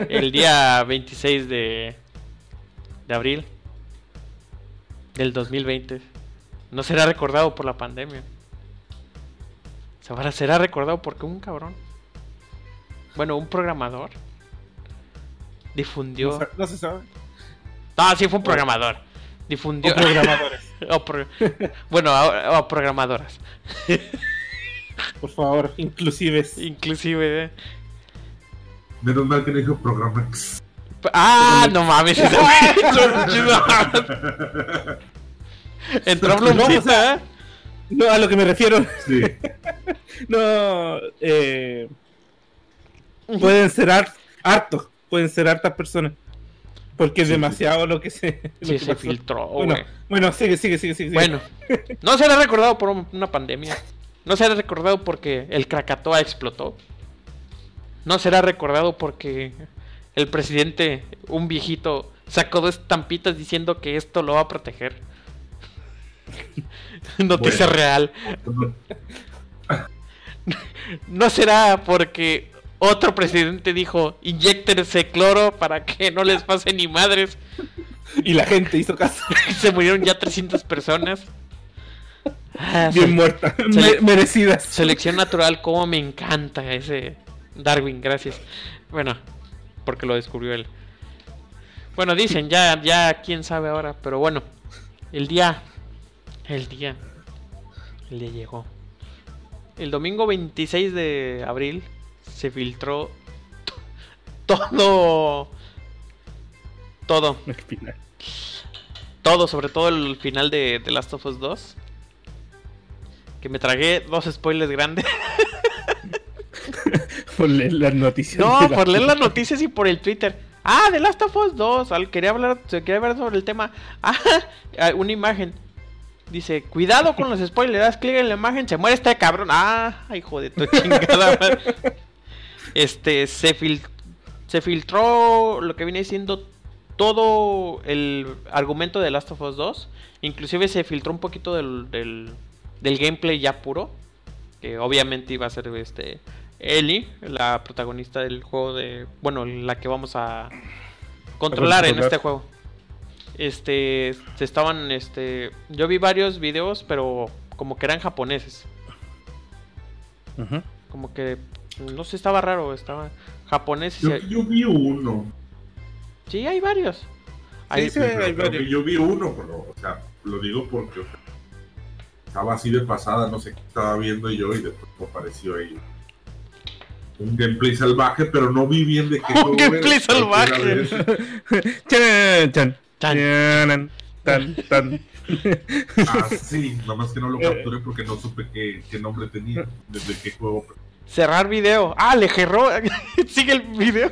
El día 26 de, de abril del 2020 no será recordado por la pandemia. Se va- será recordado porque un cabrón, bueno, un programador difundió... No, se sabe. No, sí fue un programador. Difundió... O programadores. o pro- Bueno, o, o programadoras. Por favor, inclusives. Inclusive... eh. Menos mal que no dijo programa. Ah, no mames. Entró No, o Blumcita, sea- ¿eh? No, a lo que me refiero. Sí. No, eh, pueden ser har- hartos, pueden ser hartas personas. Porque es Sí, sí. demasiado lo que se. lo Sí, que se pasó. filtró, Bueno, bueno, sigue, sigue, sigue, sigue. Bueno, no será recordado por un- una pandemia. No será recordado porque el Krakatoa explotó. No será recordado porque el presidente, un viejito, sacó dos estampitas diciendo que esto lo va a proteger. Noticia Bueno. real. No será porque otro presidente dijo, inyectense cloro para que no les pase ni madres. Y la gente hizo caso. Se murieron ya 300 personas. Ah, Bien se- muerta. se le- me- merecidas. Selección natural, como me encanta ese Darwin, gracias. Bueno, porque lo descubrió él. Bueno, dicen, ya, ya, quién sabe ahora, pero bueno, el día, el día, el día llegó. el domingo 26 de abril se filtró todo. Todo. El final. Todo, sobre todo el final de The Last of Us 2. Que me tragué dos spoilers grandes. Por leer las noticias. No, la- por leer las noticias y por el Twitter. Ah, The Last of Us 2. al- Quería hablar, quería ver sobre el tema. Ah, ah, una imagen. Dice, cuidado con los spoilers. Das clic en la imagen, se muere este cabrón. Ah, hijo de tu chingada. madre. Este, se, fil- se filtró lo que viene siendo todo el argumento de Last of Us 2. Inclusive se filtró un poquito del, del, del gameplay ya puro. Que obviamente iba a ser este Ellie, la protagonista del juego de. Bueno, la que vamos a controlar en controlar. este juego. Este. Se estaban. Este. Yo vi varios videos, pero como que eran japoneses. Como que. No sé, estaba raro. Estaba japoneses. Yo, yo vi uno. Sí, hay varios. Sí, Hay- sí, Pero hay varios. yo vi uno, pero, o sea, lo digo porque o sea, estaba así de pasada, no sé qué estaba viendo yo y después apareció ahí un gameplay salvaje, pero no vi bien de qué Un juego gameplay era salvaje. Chan, chan, Chan. chanan, tan, tan. Ah, sí, nada más que no lo capturé porque no supe qué, qué nombre tenía, desde qué juego. Cerrar video. Ah, le gerró. Sigue el video.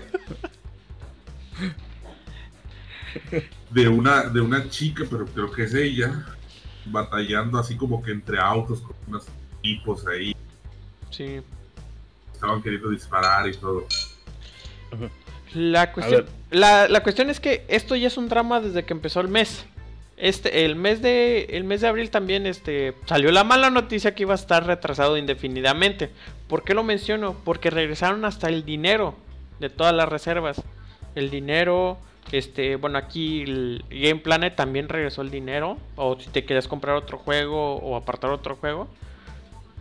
De una, de una chica, pero creo que es ella, batallando así como que entre autos con unos tipos ahí, Sí. estaban queriendo disparar y todo. La cuestión, ver. La, la cuestión es que esto ya es un drama desde que empezó el mes. Este, el mes de, el mes de abril también, este, salió la mala noticia que iba a estar retrasado indefinidamente. ¿Por qué lo menciono? Porque regresaron hasta el dinero de todas las reservas. El dinero, este, bueno, aquí Game Planet también regresó el dinero. O si te querías comprar otro juego o apartar otro juego.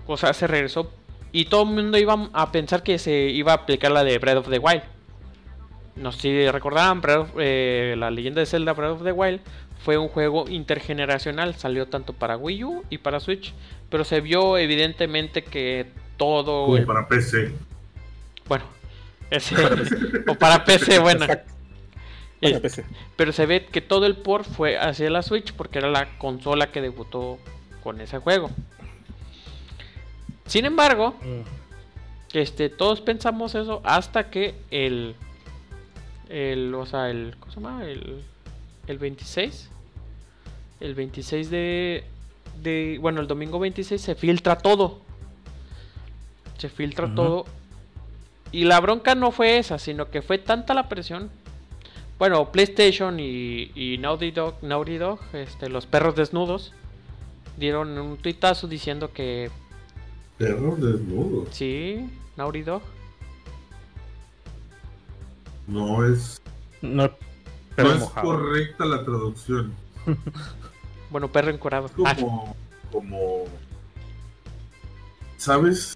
O sea, se regresó. Y todo el mundo iba a pensar que se iba a aplicar la de Breath of the Wild. No sé si recordaban, Breath of- eh, la leyenda de Zelda Breath of the Wild fue un juego intergeneracional, salió tanto para Wii U y para Switch, pero se vio evidentemente que todo Como el- para PC. bueno, ese o para PC, bueno, Para PC. pero se ve que todo el port fue hacia la Switch porque era la consola que debutó con ese juego. Sin embargo, Mm. este, todos pensamos eso hasta que el, el, o sea, el, ¿cómo se llama? El, el 26, el 26 de, de, bueno, el domingo 26 se filtra todo, se filtra todo y la bronca no fue esa, sino que fue tanta la presión. Bueno, PlayStation y, y Naughty Dog, Naughty Dog, este, los perros desnudos, dieron un tuitazo diciendo que Perros desnudos. sí, Naughty Dog. No es, No, es mojado. correcta la traducción. Bueno, perro encorado. Es Ah, como, como, ¿sabes?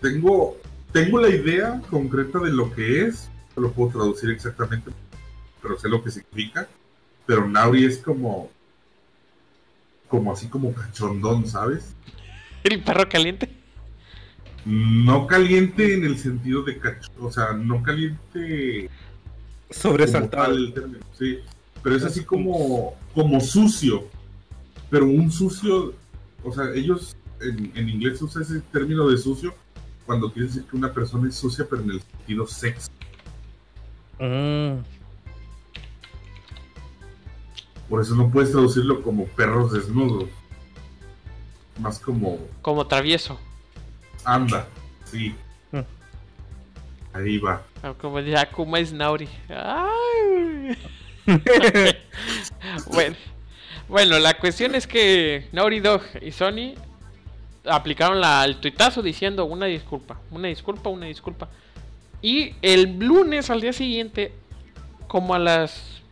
Tengo, tengo la idea concreta de lo que es. No lo puedo traducir exactamente, pero sé lo que significa. Pero Nauri es como, como así como cachondón, ¿sabes? el perro caliente. No caliente en el sentido de cacho, o sea, no caliente Sobresaltado. el término, sí. Pero es así como, como sucio. Pero un sucio, o sea, ellos en, en inglés usan ese término de sucio cuando quiere decir que una persona es sucia, pero en el sentido sexo. Mm. Por eso no puedes traducirlo como perros desnudos. Más como Como travieso. Anda, sí. Mm. Ahí va. O Como dice Akuma es Nauri. Ay. bueno, bueno, la cuestión es que Naughty Dog y Sony aplicaron la, el tuitazo diciendo una disculpa, una disculpa, una disculpa. Y el lunes al día siguiente, como a las...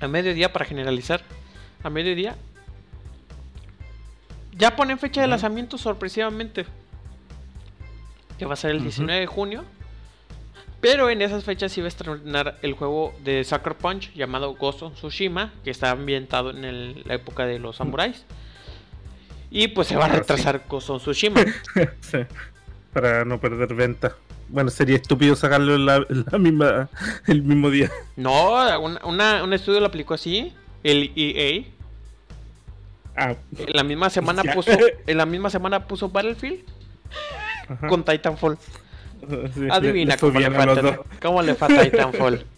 a mediodía para generalizar, a mediodía, ya ponen fecha de lanzamiento sorpresivamente. Que va a ser el Ujú. 19 de junio. Pero en esas fechas iba a estrenar el juego de Sucker Punch llamado Ghost of Tsushima, que está ambientado en el- la época de los samuráis. Y pues se va a Ah, sí. retrasar Ghost of Tsushima. Sí, para no perder venta. Bueno, sería estúpido sacarlo la, misma, el mismo día. No, una- una- un estudio lo aplicó así. El EA. Ah, En la misma semana Ya. puso. En la misma semana puso Battlefield ajá. con Titanfall. Sí, Adivina le cómo le, bien fue a a los Titan- dos. cómo le fue a Titanfall.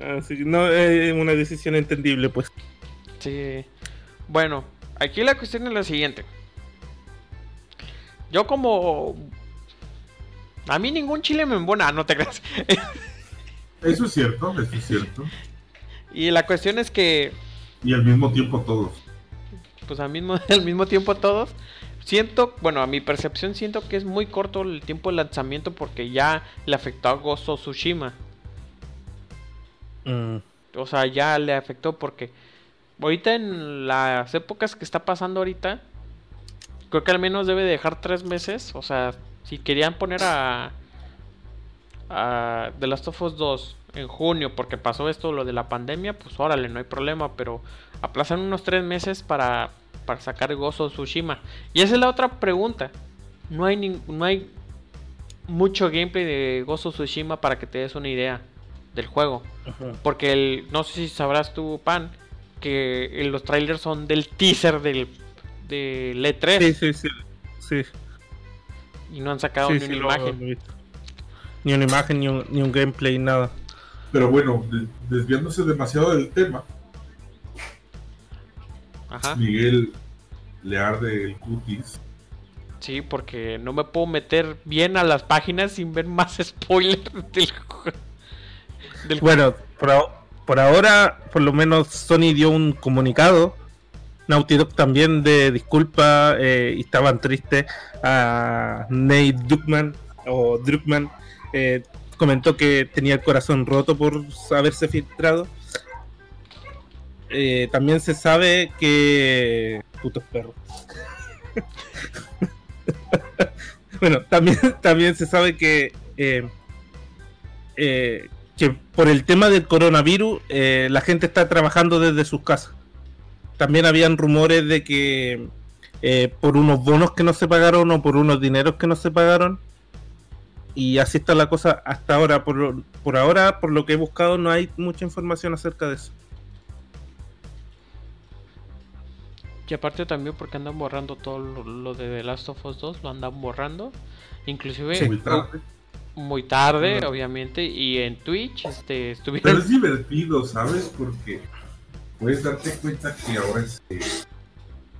Así que no es una decisión entendible, pues. Sí. Bueno, aquí la cuestión es la siguiente. Yo como... A mí ningún chile me embona, no te creas. Eso es cierto, eso es cierto. Y la cuestión es que, Y al mismo tiempo todos. pues al mismo, al mismo tiempo todos, siento, bueno, a mi percepción siento que es muy corto el tiempo de lanzamiento porque ya le afectó a Ghost of Tsushima. Mm, O sea, ya le afectó porque ahorita en las épocas que está pasando ahorita, creo que al menos debe dejar tres meses. O sea, si querían poner a, a The Last of Us 2 en junio porque pasó esto, lo de la pandemia, pues órale, no hay problema. Pero aplazan unos tres meses para, para sacar of Tsushima. Y esa es la otra pregunta. No hay, nin- no hay mucho gameplay de of Tsushima para que te des una idea del juego. ajá. Porque el, no sé si sabrás tú, Pan, que los trailers son del teaser del, del E3 Sí, sí, sí. Sí, y no han sacado sí, ni sí, una imagen. Ni una imagen, ni un, ni un gameplay, nada. Pero bueno, de- desviándose demasiado del tema, Ajá. Miguel le arde el cutis. Sí, porque no me puedo meter bien a las páginas sin ver más spoilers del juego. Del Bueno, por, a- por ahora, por lo menos Sony dio un comunicado. Naughty Dog también de disculpa eh, y estaban tristes. A Nate Druckmann o Druckmann eh, comentó que tenía el corazón roto por haberse filtrado. Eh, también se sabe que. Putos perros. bueno, también, también se sabe que. eh, eh, que por el tema del coronavirus la gente está trabajando desde sus casas. También habían rumores de que por unos bonos que no se pagaron o por unos dineros que no se pagaron. Y así está la cosa hasta ahora. Por, por ahora, por lo que he buscado, no hay mucha información acerca de eso. Y aparte también porque andan borrando todo lo, lo de The Last of Us 2, lo andan borrando. Inclusive Sí. Muy tarde. muy tarde, obviamente, y en Twitch este, Pero estuvieron... es divertido, ¿sabes? Porque puedes darte cuenta que ahora se,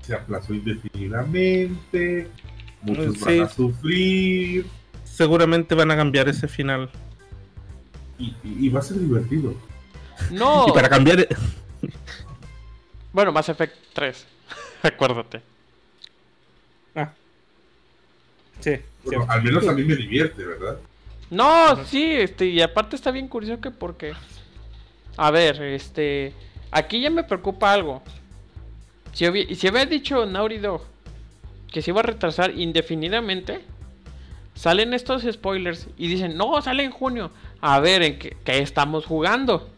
se aplazó indefinidamente. Muchos Sí. van a sufrir. Seguramente van a cambiar ese final. Y, y- y va a ser divertido. No, Y para cambiar... bueno, Mass Effect 3, acuérdate. Ah. Sí, Bueno, sí. al menos a mí me divierte, ¿verdad? No, sí, este, y aparte está bien curioso que porque... A ver, este... Aquí ya me preocupa algo. Si, hubi- si había dicho Naughty Dog que se iba a retrasar indefinidamente, salen estos spoilers y dicen, no, sale en junio. A ver, ¿en qué, estamos jugando?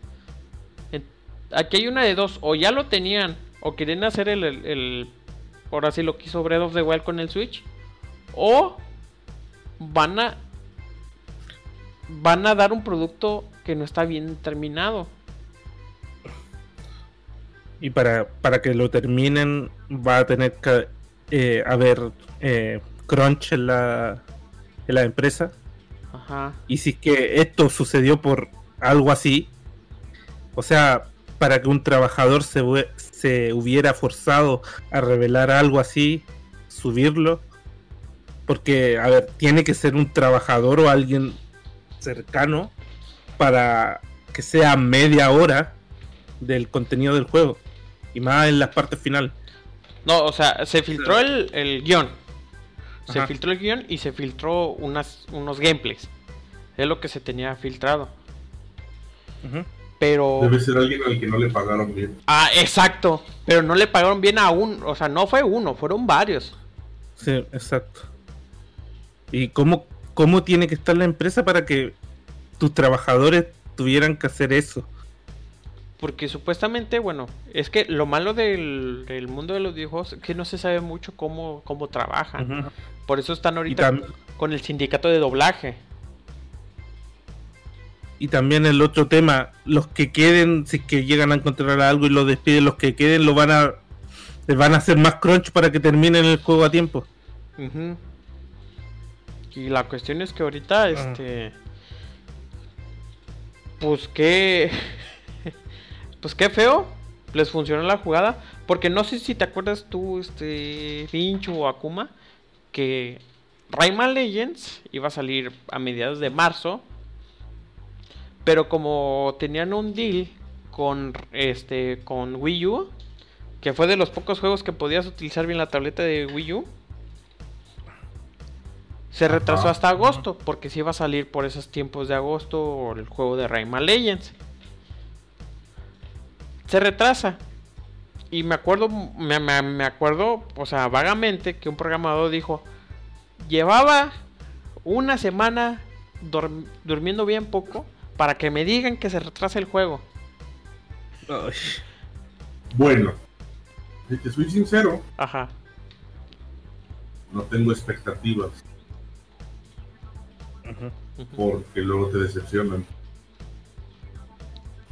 Aquí hay una de dos, o ya lo tenían, o quieren hacer el, el, el- ahora sí lo que hizo Breath of the Wild con el Switch, o van a van a dar un producto que no está bien terminado. Y para, para que lo terminen va a tener que eh, haber eh, crunch en la, en la empresa. Ajá. Y si es que esto sucedió por algo así, o sea, para que un trabajador se, se hubiera forzado a revelar algo así, subirlo, porque, a ver, tiene que ser un trabajador o alguien cercano para que sea media hora del contenido del juego, y más en las partes finales. No, o sea, se filtró el, el guion. Se filtró el guion y se filtró unas, unos gameplays. Es lo que se tenía filtrado. Pero... Debe ser alguien al que no le pagaron bien. Ah, exacto. Pero no le pagaron bien a un... O sea, no fue uno, fueron varios. Sí, exacto. ¿Y cómo, cómo tiene que estar la empresa para que tus trabajadores tuvieran que hacer eso? Porque supuestamente, bueno, es que lo malo del, del mundo de los videojuegos es que no se sabe mucho cómo, cómo trabajan. Por eso están ahorita con el sindicato de doblaje. y también el otro tema, los que queden, si es que llegan a encontrar algo y lo despiden, los que queden lo van a les van a hacer más crunch para que terminen el juego a tiempo. Y la cuestión es que ahorita, este. Pues qué. Pues qué feo. Les funcionó la jugada. Porque no sé si te acuerdas tú, este. Fincho o Akuma. Que Rayman Legends iba a salir a mediados de marzo. Pero como tenían un deal con este. con Wii U. Que fue de los pocos juegos que podías utilizar bien la tableta de Wii U. Se retrasó hasta agosto, porque si iba a salir por esos tiempos de agosto el juego de Rayman Legends. Se retrasa. Y me acuerdo, me, me- me acuerdo, o sea, vagamente que un programador dijo, llevaba una semana durmiendo bien poco para que me digan que se retrasa el juego. Ay, Bueno, si te soy sincero, Ajá. no tengo expectativas porque luego te decepcionan.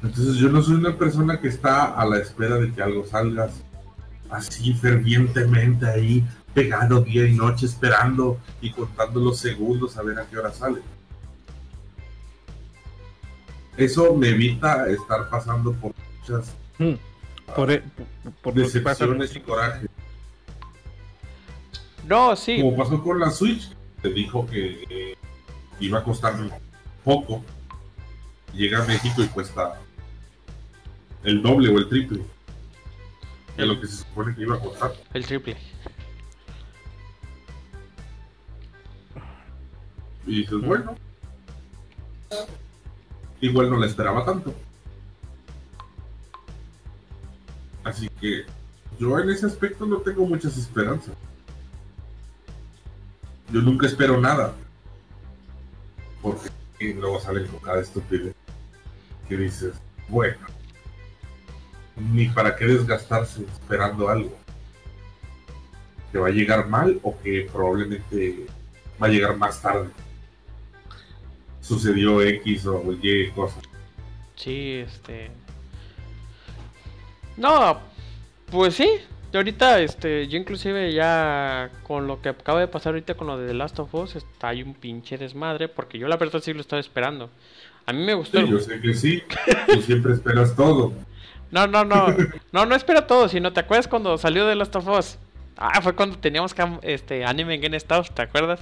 Entonces yo no soy una persona que está a la espera de que algo salga así fervientemente ahí, pegado día y noche esperando y contando los segundos a ver a qué hora sale. Eso me evita estar pasando por muchas Mm. Por, e- por decepciones y coraje. No, sí. Como pasó con la Switch, te dijo que eh, iba a costar poco. Llega a México y cuesta el doble o el triple de lo que se supone que iba a costar. El triple. Y dices, bueno, igual no la esperaba tanto. Así que yo en ese aspecto no tengo muchas esperanzas. Yo nunca espero nada. Porque luego salen con cada estupidez. Que dices, bueno, ni para qué desgastarse esperando algo. Que va a llegar mal o que probablemente va a llegar más tarde. Sucedió X o Y cosa. Sí, este. No, pues sí. Yo ahorita, este, yo inclusive ya con lo que acaba de pasar ahorita con lo de The Last of Us, está hay un pinche desmadre, porque yo la verdad sí lo estaba esperando. A mí me gustó. Sí, el- yo sé que sí. Tú siempre esperas todo. No, no, no, no, no espera todo, sino te acuerdas cuando salió The Last of Us. Ah, fue cuando teníamos este anime en GameStop, ¿te acuerdas?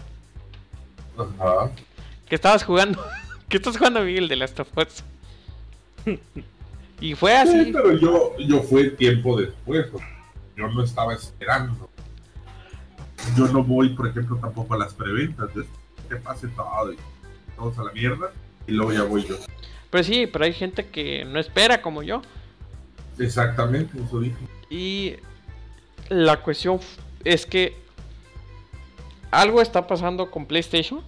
Ajá. Que estabas jugando. que estás jugando Miguel de Last of Us. y fue Sí, así. pero yo, yo fue tiempo después. Yo no estaba esperando. Yo no voy, por ejemplo, tampoco a las preventas. Que pase todo y todos a la mierda. Y luego ya voy yo. Pero sí, pero hay gente que no espera como yo. Exactamente. Y la cuestión es que algo está pasando con PlayStation.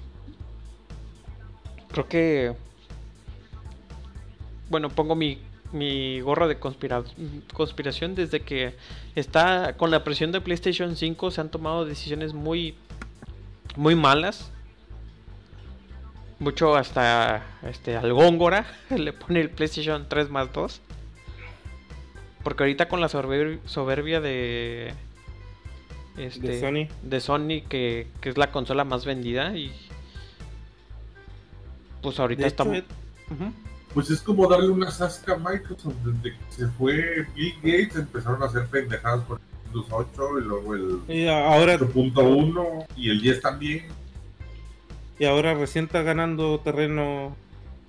Creo que. Bueno, pongo mi, mi gorra de conspira- conspiración desde que está con la presión de PlayStation 5 se han tomado decisiones muy muy malas. Mucho hasta este al Góngora le pone el PlayStation 3 más 2. Porque ahorita con la soberbia, de. Este, De Sony. de Sony, que, que es la consola más vendida. Y. Pues ahorita De hecho, estamos. eh. Pues es como darle una sasca a Microsoft. Desde que se fue Bill Gates empezaron a hacer pendejadas con el Windows 8 y luego el y ahora, 8.1 y el 10 también. y ahora recién está ganando terreno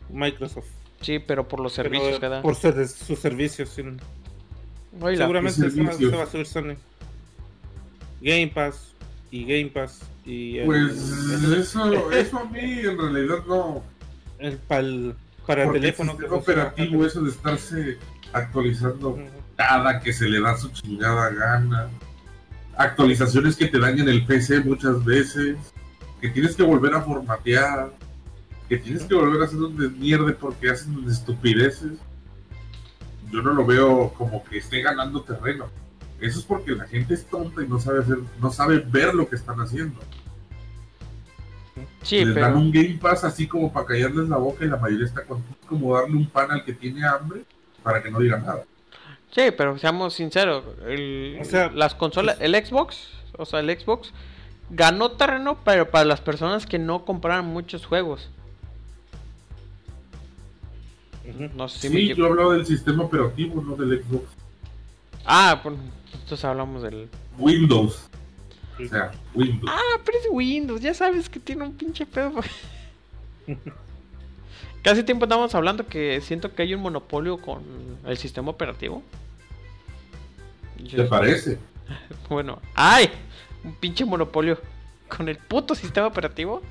Microsoft. Sí, pero por los Pero, servicios que da. Por ser- sus servicios. sí. Seguramente ¿qué se va, servicios? se va a subir Sony. Game Pass y Game Pass y el, Pues el- eso, eso a mí en realidad no. el pal- para el teléfono el sistema operativo, eso de estarse actualizando Ujú. cada que se le da su chingada gana. Actualizaciones que te dañan el PC muchas veces. Que tienes que volver a formatear. Que tienes que volver a hacer un desmierde porque hacen estupideces. Yo no lo veo como que esté ganando terreno. Eso es porque la gente es tonta y no sabe hacer, no sabe ver lo que están haciendo. Sí, Les pero dan un Game Pass así como para callarles la boca y la mayoría está con como darle un pan al que tiene hambre para que no diga nada. sí, pero seamos sinceros, el- O sea, las consolas, el Xbox, o sea, el Xbox ganó terreno, pero para las personas que no compraron muchos juegos. Ujú. No sé si Sí, me yo equivoco. hablo del sistema operativo, no del Xbox. Ah, pues entonces hablamos del Windows. O sea, Windows. Ah, pero es Windows, ya sabes que tiene un pinche pedo. Casi tiempo estamos hablando que siento que hay un monopolio con el sistema operativo. Yo- ¿Te parece? Bueno, ¡ay! Un pinche monopolio con el puto sistema operativo.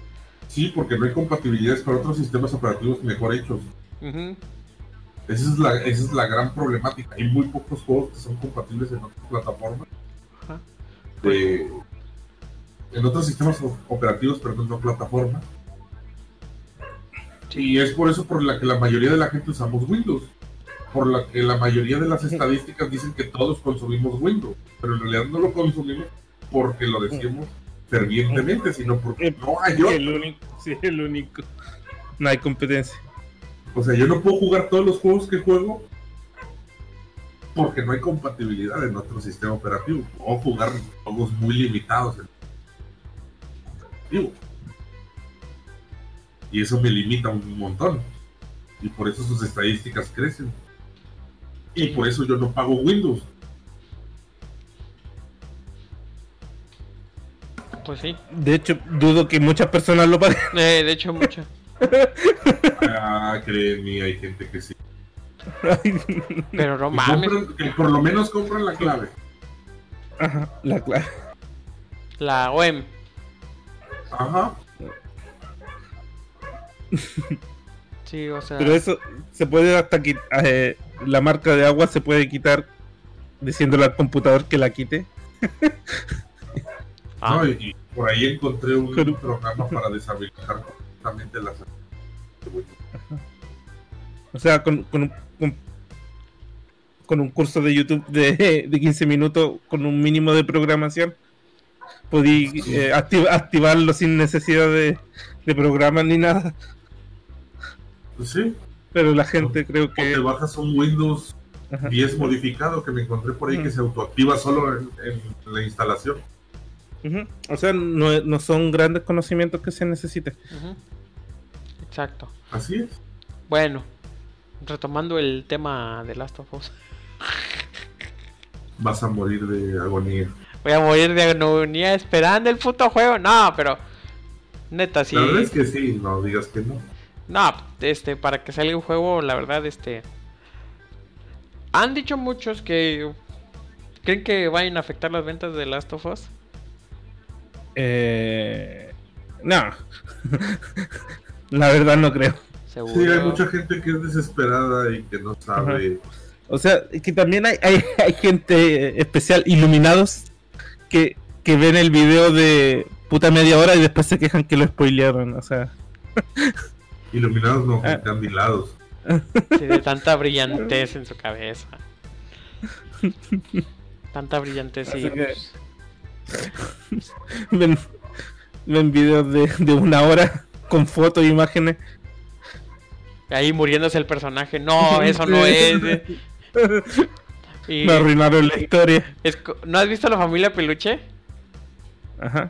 Sí, porque no hay compatibilidades con otros sistemas operativos mejor hechos. Esa es la, esa es la gran problemática. Hay muy pocos juegos que son compatibles en otras plataformas. De- en otros sistemas operativos, pero no plataformas. Y es por eso por la que la mayoría de la gente usamos Windows. Por la que la mayoría de las estadísticas dicen que todos consumimos Windows. Pero en realidad no lo consumimos porque lo decimos fervientemente, sino porque no hay otro. El único, sí, el único. No hay competencia. O sea, yo no puedo jugar todos los juegos que juego porque no hay compatibilidad en otro sistema operativo. O jugar juegos muy limitados en operativo. Y eso me limita un montón. Y por eso sus estadísticas crecen. Y por eso yo no pago Windows. Pues sí. De hecho, dudo que muchas personas lo paguen. Eh, de hecho, mucho. Ah, créeme, hay gente que sí. Pero no Que, mames. compran- que por lo menos compran la clave. Ajá, la clave. La OEM. Ajá. Sí, o sea. Pero eso se puede hasta quitar. la marca de agua se puede quitar diciéndole al computador que la quite. ah, No, y, por ahí encontré un programa para deshabilitar completamente las O sea, con, con, un, con, con un curso de YouTube de, de 15 minutos con un mínimo de programación, podí eh, acti- activarlo sin necesidad de, de programas ni nada. Pues sí, Pero la gente creo o te que. bajas un Windows Ajá. 10 modificado que me encontré por ahí que se autoactiva solo en, en la instalación. O sea, no, no son grandes conocimientos que se necesiten. Exacto. Así es. Bueno, retomando el tema de Last of Us. Vas a morir de agonía. Voy a morir de agonía esperando el puto juego. No, pero. Neta, sí. La verdad es que sí, no digas que no. No, este, para que salga un juego, la verdad, este. Han dicho muchos que. ¿Creen que vayan a afectar las ventas de Last of Us? Eh, no. la verdad no creo. Seguro. Sí, hay mucha gente que es desesperada y que no sabe. O sea, que también hay, hay, hay gente especial, iluminados, que, que ven el video de puta media hora y después se quejan que lo spoilearon. O sea, Iluminados no, Ah. gente andilados. Sí, de tanta brillantez en su cabeza. Tanta brillantez y. Que- ven, ven videos de, de una hora con fotos e imágenes. ahí muriéndose el personaje. No, eso no es. Y Me arruinaron la historia. es ¿No has visto la familia Peluche? Ajá.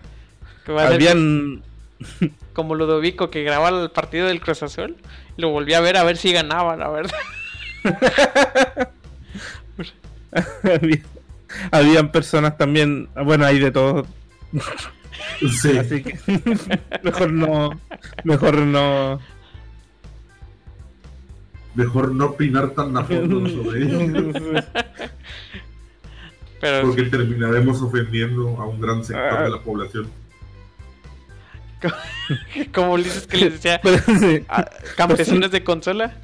Ser Habían. como Ludovico que grababa el partido del Cruz Azul. Lo volví a ver a ver si ganaba, la verdad. había- habían personas también. Bueno, hay de todo. Sí. Así que mejor no. Mejor no. Mejor no opinar tan a fondo sobre ello. Pero Porque terminaremos ofendiendo a un gran sector Ah. de la población. como dices que les decía, sí, campesinos de consola.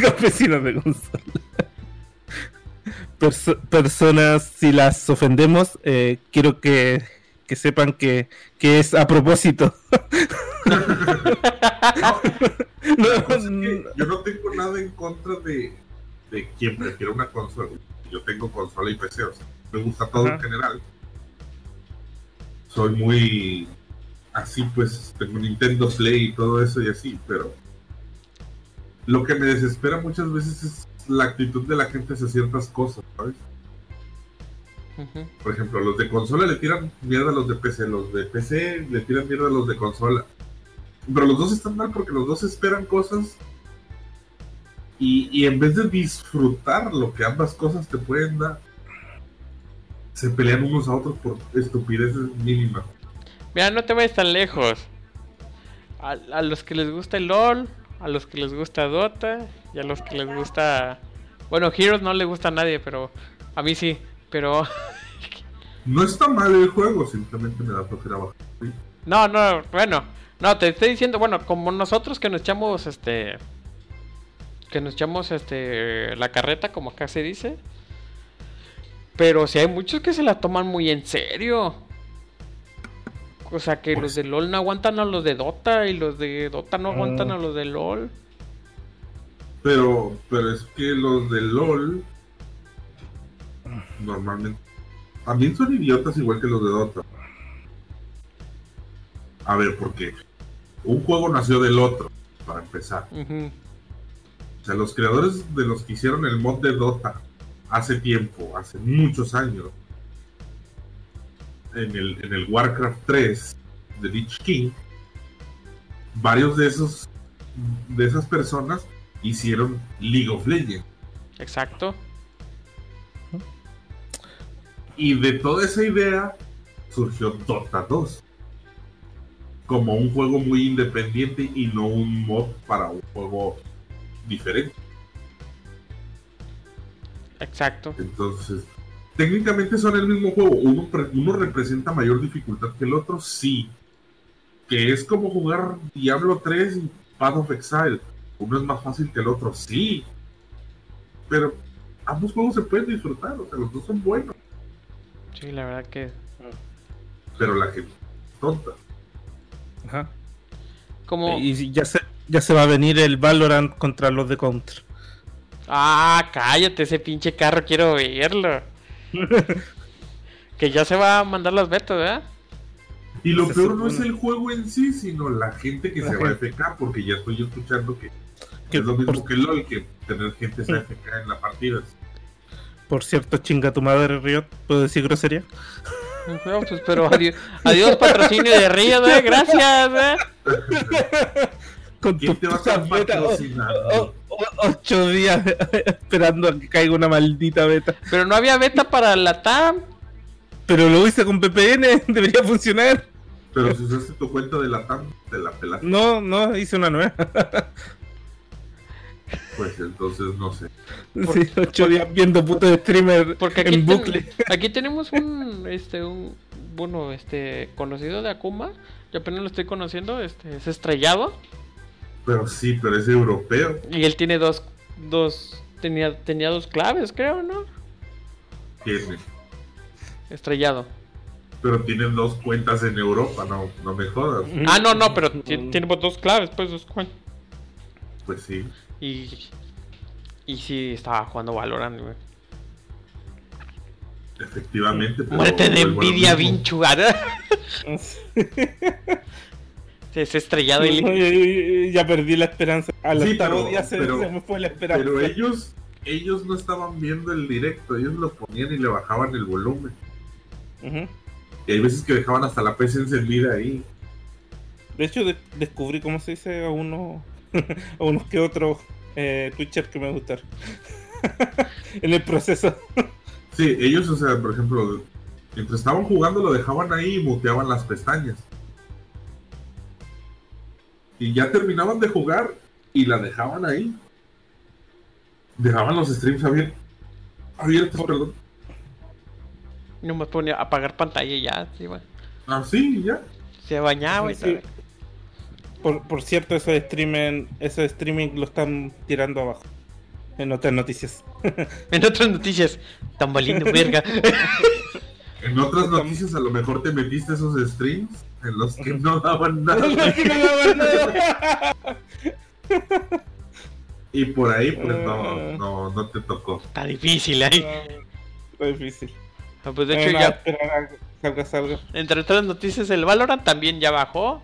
Campesinos de consola. Perso- personas, si las ofendemos, eh, quiero que, que sepan que, que es a propósito. No, La cosa es que yo no tengo nada en contra de de quien prefiere una consola. Yo tengo consola y PC, o sea, me gusta todo en general. Soy muy así, pues tengo Nintendo Play y todo eso y así, pero lo que me desespera muchas veces es la actitud de la gente hacia ciertas cosas, ¿sabes? Por ejemplo, los de consola le tiran mierda a los de PC, los de PC le tiran mierda a los de consola. Pero los dos están mal porque los dos esperan cosas y, y en vez de disfrutar lo que ambas cosas te pueden dar, se pelean unos a otros por estupideces mínimas. Mira, no te vayas tan lejos. A, a los que les gusta el LOL, a los que les gusta Dota y a los que les gusta... Bueno, Heroes no le gusta a nadie, pero a mí sí. Pero No está mal el juego, simplemente me da flojera bajar. no, no, bueno, no, te estoy diciendo, bueno, como nosotros que nos echamos este que nos echamos este la carreta como acá se dice. Pero si hay muchos que se la toman muy en serio. O sea, que los de LOL no aguantan a los de Dota y los de Dota no aguantan Mm. a los de LOL. Pero, pero es que los de LOL normalmente también son idiotas igual que los de Dota. A ver, porque un juego nació del otro, para empezar. O sea, los creadores de los que hicieron el mod de Dota hace tiempo, hace muchos años, en el, en el Warcraft 3 de Lich King, varios de esos de esas personas hicieron League of Legends. Exacto. Y de toda esa idea surgió Dota 2. Como un juego muy independiente y no un mod para un juego diferente. Exacto. Entonces, técnicamente son el mismo juego. Uno, uno representa mayor dificultad que el otro, sí. Que es como jugar Diablo 3 y Path of Exile. Uno es más fácil que el otro, sí. Pero ambos juegos se pueden disfrutar, o sea, los dos son buenos. Sí, la verdad que Pero la gente tonta. Ajá. como Y ya se, ya se va a venir el Valorant contra los de Counter. Ah, cállate, ese pinche carro quiero verlo. que ya se va a mandar las betas, ¿verdad? Y lo Se peor no es el juego en sí, sino la gente que La se va a. FK, porque ya estoy escuchando que, Que es lo mismo por- que LOL, que tener gente se AFK en la partida. Por cierto, chinga tu madre, Riot. ¿Puedo decir grosería? No, pues, pero adiós, adiós patrocinio de Río, ¿eh? gracias. ¿eh? Con ¿Quién tu te va a beta, o- patrocinando? o- o- ocho días esperando a que caiga una maldita beta. Pero no había beta para la TAM. Pero lo hice con VPN, debería funcionar. Pero si usaste tu cuenta de la TAM, te la pelaste. No, no, hice una nueva. Pues entonces no sé. Sí, ocho días viendo puto streamer Porque aquí, en ten- bucle. aquí tenemos un, este, un, bueno, este, conocido de Akuma. Yo apenas lo estoy conociendo, este, es estrellado. Pero sí, pero es europeo. Y él tiene dos, dos, tenía, tenía dos claves, creo, ¿no? Tiene. Estrellado. Pero tienen dos cuentas en Europa, no, no me jodas. Ah, no, no, pero ti- tiene dos claves, pues, dos cuen- Pues sí. Y, y sí, estaba jugando Valorant, güey. Efectivamente. pero Muerte de a envidia, vinchugada. Es estrellado y le- ya perdí la esperanza. Al Sí, octavo pero- día se, pero- se me fue la esperanza. Pero ellos, ellos no estaban viendo el directo, ellos lo ponían y le bajaban el volumen. Y hay veces que dejaban hasta la PC encendida ahí. De hecho, de- descubrí cómo se dice a uno a unos que otros eh, Twitchers que me gustaron. en el proceso. Sí, ellos, o sea, por ejemplo, mientras estaban jugando lo dejaban ahí y muteaban las pestañas. Y ya terminaban de jugar y la dejaban ahí. Dejaban los streams abier- abiertos, perdón. no me ponía a apagar pantalla y ya, sí, güey. Así, ya. Se bañaba y Sí. Por, por cierto, eso de streaming, eso de streaming lo están tirando abajo. En otras noticias. En otras noticias, tan valiendo verga. En otras noticias a lo mejor te metiste esos streams en los que no daban nada. Y por ahí, pues Ah. no, no, no te tocó. Está difícil ahí. Está difícil. Pues de Eh, hecho, no, ya salga, salga. entre otras noticias, el Valorant también ya bajó.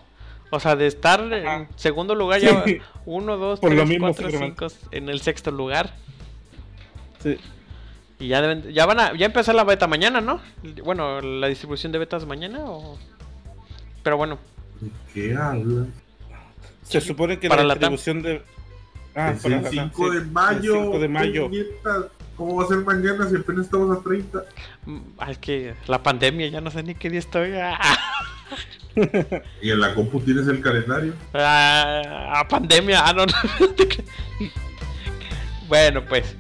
O sea, de estar en segundo lugar, ya Sí. 1, 2, Por lo 3, mismo 4, se 5 en el sexto lugar. Sí. Y ya deben, ya van a, ya empezar la beta mañana, ¿no? Bueno, la distribución de betas mañana o... Pero bueno, ¿De qué hablas? Se supone que Para la distribución de. Ah, es para el la 5 TAM, sí. de mayo. El 5 de mayo. ¿Cómo va a ser mañana si apenas estamos a 30? mm, ah, es que la pandemia, ya no sé ni qué día estoy. Y en la compu tienes el calendario. ah, pandemia, ah, no. Bueno, pues,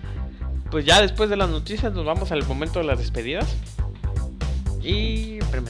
pues ya después de las noticias nos vamos al momento de las despedidas. Y... Espérame.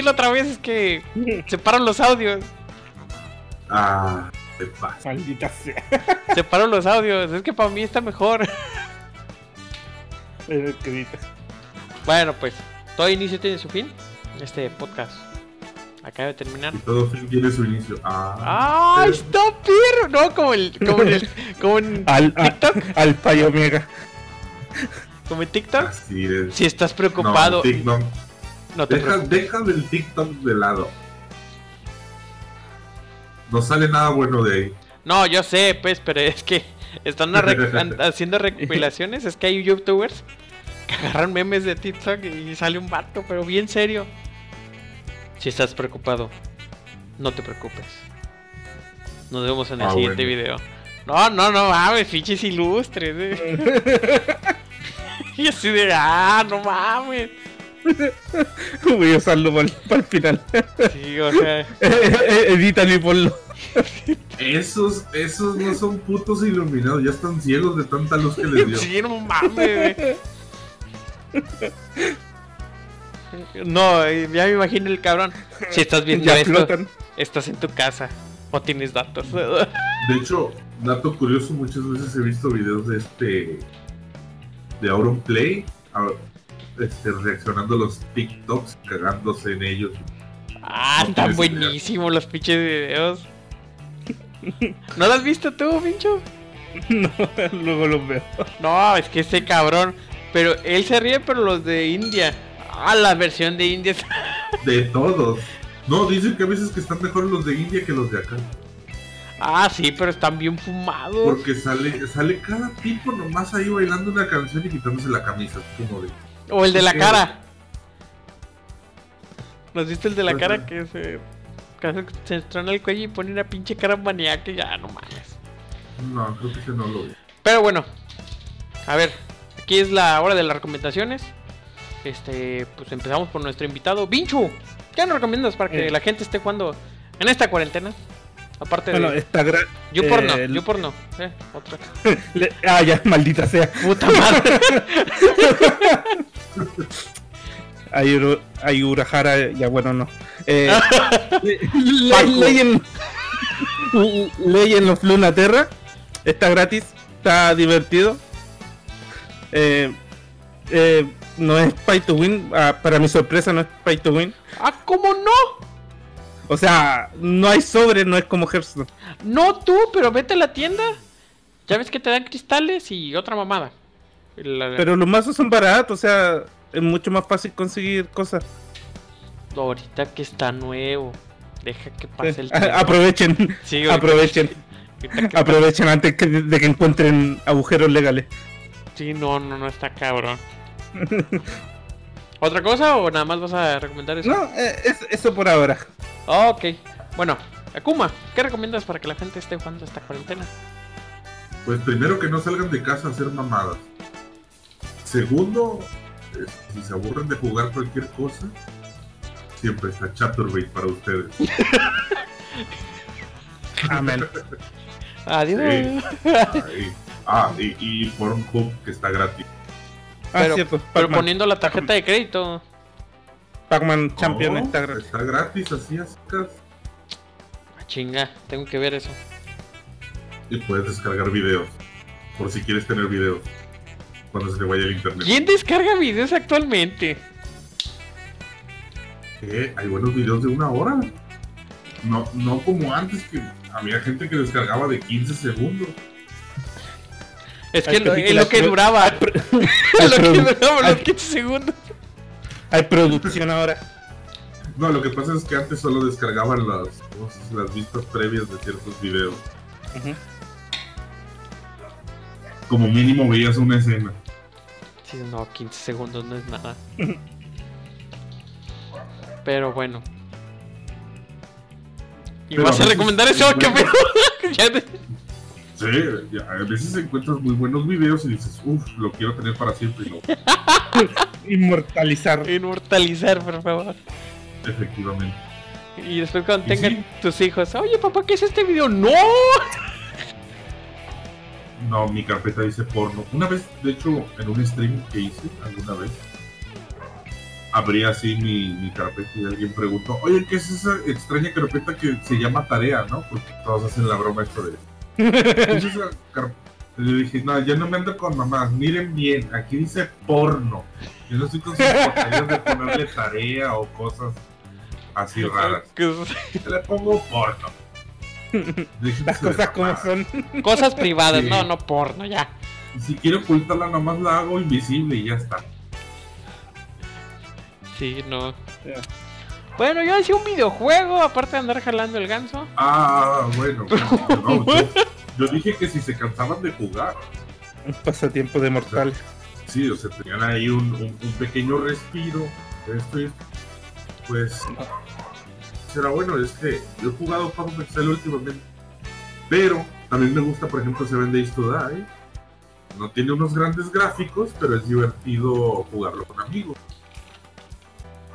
Dilo otra vez, es que separan los audios. Ah, te pasa. Maldita sea. Separo los audios, es que para mí está mejor. Bueno, pues, todo inicio tiene su fin. Este podcast acaba de terminar. Y todo fin tiene su inicio. Ah, ¡Ay, está perro! No, como el, como en el, como en Al, a- TikTok, al payo Omega. como en TikTok. así es. Si estás No, preocupado, el TikTok. No te Deja, deja del TikTok de lado. No sale nada bueno de ahí. No, yo sé, pues, pero es que están haciendo recopilaciones. Es que hay youtubers que agarran memes de TikTok y sale un vato, pero bien serio. Si estás preocupado, no te preocupes. Nos vemos en el Ah, siguiente bueno. video. No, no, no mames, fiches ilustres. eh. y así de, ah, no mames. Voy a usarlo para el final. Sí, o sea, Edítalo y ponlo. Esos, esos no son putos iluminados, ya están ciegos de tanta luz que les dio. sí, no mames. güey. No, eh, ya me imagino el cabrón. Si estás viendo Ya esto, flotan. estás en tu casa o tienes datos. De hecho, dato curioso, muchas veces he visto videos de este de Auronplay a- este, reaccionando a los TikToks, cagándose en ellos. Ah, No están buenísimos los pinches videos. ¿No lo has visto tú, pincho? No, luego los veo. No, es que ese cabrón. Pero él se ríe, pero los de India. Ah, la versión de India. De todos. No, dicen que a veces que están mejor los de India que los de acá. Ah, sí, pero están bien fumados. Porque sale, sale cada tipo nomás ahí bailando una canción y quitándose la camisa. Como de, O el de la cara. ¿Nos viste el de la Ajá. cara que se, que se estrona el cuello y pone una pinche cara maníaca? y Ya, no mames. no, creo que ese no lo vi. Pero bueno, a ver, aquí es la hora de las recomendaciones. Este, pues empezamos por nuestro invitado, Vinchu. ¿Qué nos recomiendas para que Eh. la gente esté jugando en esta cuarentena? Aparte Bueno, de está gra... YouPorno, eh, el- YouPorno, eh, otra. le- Ah, ya, maldita sea. Puta madre. Ayuru- Ayurahara, ya bueno, no. Eh. Legend, Legend of Lunaterra está gratis, está divertido. Eh, eh, no es pay to win, ah, para mi sorpresa no es pay to win. ah, ¿cómo no? O sea, no hay sobre, no es como Hearthstone. No tú, pero vete a la tienda. Ya ves que te dan cristales y otra mamada. La- Pero los mazos son baratos, o sea, es mucho más fácil conseguir cosas. Ahorita que está nuevo. Deja que pase el tiempo. aprovechen, Sí, aprovechen, que- aprovechen antes que- de que encuentren agujeros legales. Sí, no, no, no está cabrón. ¿Otra cosa o nada más vas a recomendar eso? No, eh, es- eso por ahora. Ok. Bueno, Akuma, ¿qué recomiendas para que la gente esté jugando esta cuarentena? Pues primero que no salgan de casa a hacer mamadas. Segundo, es- si se aburren de jugar cualquier cosa, siempre está Chaturbate para ustedes. Amén. Adiós. Ah, y, y Pornhub que está gratis. Ah, Pero- cierto. Pero poniendo la tarjeta de crédito. Pac-Man Champion Oh, está gratis. Está gratis, así así. Ah, Chinga, tengo que ver eso. Y puedes descargar videos. Por si quieres tener videos. Cuando se te vaya el internet. ¿Quién descarga videos actualmente? ¿Qué? Hay buenos videos de una hora. No, no como antes que había gente que descargaba de 15 segundos. Es que lo, es lo que duraba. Lo que duraba los hay- 15 segundos. Hay producción ahora. No, lo que pasa es que antes solo descargaban las, las vistas previas de ciertos videos. Como mínimo veías una escena. Sí, no, 15 segundos no es nada. Pero bueno. ¿Y Pero vas a recomendar eso? Te- Sí, ya, a veces encuentras muy buenos videos y dices, uff, lo quiero tener para siempre. Y no, Inmortalizar. Inmortalizar, por favor. efectivamente. Y después cuando Y tengan sí. tus hijos, oye papá, ¿qué es este video? ¡No! No, mi carpeta dice porno. Una vez, de hecho, en un stream que hice alguna vez, abrí así mi, mi carpeta y alguien preguntó, oye, ¿qué es esa extraña carpeta que se llama tarea, no? Porque todos hacen la broma esto de... ¿Qué es esa car-?" Y Le dije, no, yo no me ando con mamás, miren bien, aquí dice porno. Yo no estoy con sus de ponerle tarea o cosas así raras. Le pongo porno. Las de cosas como son. Cosas privadas, Sí. no, no porno, ya. Y si quiero ocultarla, nomás la hago invisible y ya está. Sí, no. Ya. Bueno, yo hacía un videojuego, aparte de andar jalando el ganso. Ah, bueno. no, yo, yo dije que si se cansaban de jugar, Un pasatiempo de mortal. sí, o sea, tenían ahí un, un- un pequeño respiro. Esto es, pues, será bueno. Es que yo he jugado Path Excel últimamente, pero también me gusta, por ejemplo, Seven Days to Die. No tiene unos grandes gráficos, pero es divertido jugarlo con amigos.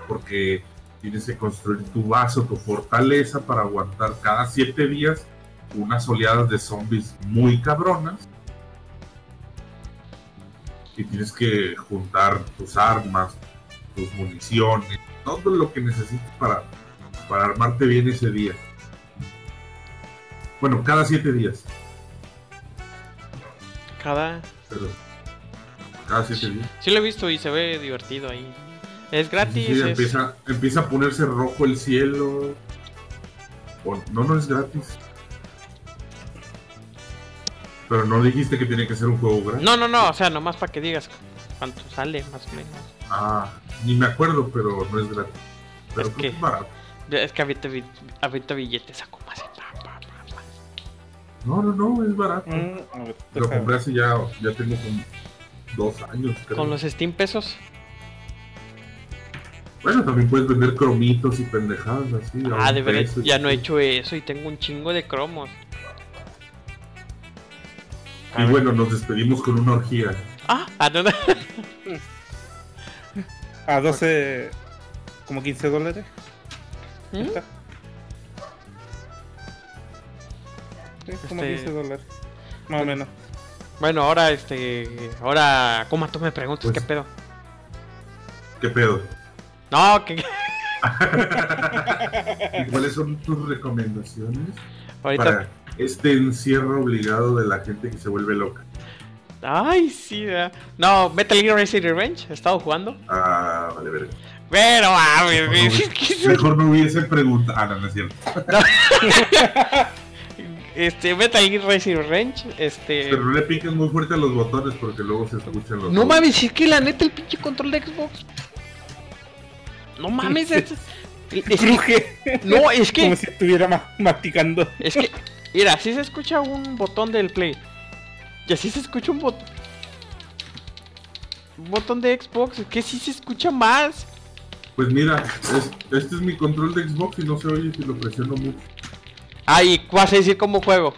Porque tienes que construir tu vaso, tu fortaleza para aguantar cada siete días unas oleadas de zombies muy cabronas. Y tienes que juntar tus armas, tus municiones, todo lo que necesites para, para armarte bien ese día. Bueno, cada siete días. Cada. Pero cada siete días. Sí lo he visto y se ve divertido ahí. Es gratis. Sí, sí, es- empieza, empieza a ponerse rojo el cielo. O- no, no es gratis. Pero no dijiste que tiene que ser un juego gratis. No, no, no, o sea, nomás para que digas cuánto sale, más o menos. Ah, ni me acuerdo, pero no es gratis. Pero Es creo que que- es barato. Es que ahorita, ahorita billetes saco más. pa, pa, pa, pa. No, no, no, es barato. Mm, ver, Lo compré hace ya, ya tengo como dos años, creo. Con los Steam pesos. Bueno, también puedes vender cromitos y pendejadas así. Ah, de verdad, ya no he hecho eso y tengo un chingo de cromos. A Y ver. bueno, nos despedimos con una orgía. Ah, ah, no, no. A 12. Como 15 dólares. ¿Mm? Está. Sí, como Este- 15 dólares. Más o menos. Bueno, ahora este. Ahora, ¿cómo tú me preguntas Pues- qué pedo? ¿Qué pedo? No, que ¿Y cuáles son tus recomendaciones ahorita. para este encierro obligado de la gente que se vuelve loca? Ay, sí. No, Metal Gear Rising Revenge, he estado jugando. Ah, vale, verga. Pero, es que es- mejor no hubiese preguntado. Ah, no, no es cierto. Este, Metal Gear Rising Revenge, este. Pero no le piques muy fuerte a los botones porque luego se escuchan los. No mames, es que la neta el pinche control de Xbox. No mames, es, es que- no, es que Como si estuviera ma- masticando. es que mira, así se escucha un botón del Play. Y así se escucha un botón un botón de Xbox, es que sí se escucha más. Pues mira, es- este es mi control de Xbox y no se oye si lo presiono mucho. Ay, vas a decir cómo juego.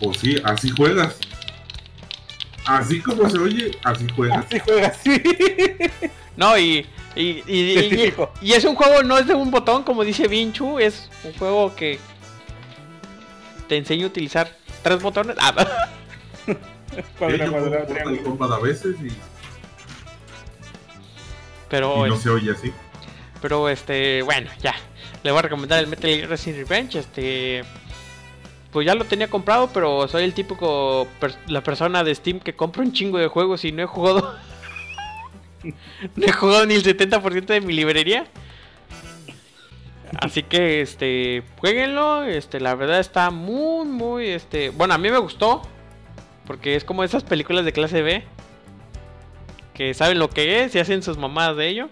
Pues sí, así juegas. Así como se oye, así juegas. Así juega así. No, y, y, y, y- y es un juego, no es de un botón, como dice Vinchu, es un juego que te enseña a utilizar tres botones. Ah, juego Mortal triángulo. Kombat a veces y, pero, y no es- se oye así. pero este, bueno, ya. Le voy a recomendar el Metal Gear Resident Revenge. Este, pues ya lo tenía comprado, pero soy el típico, per- la persona de Steam que compra un chingo de juegos y no he jugado. no he jugado ni el 70% de mi librería. Así que, este, jueguenlo. Este, la verdad está muy, muy, este, bueno, a mí me gustó. Porque es como esas películas de clase B. Que saben lo que es y hacen sus mamadas de ello.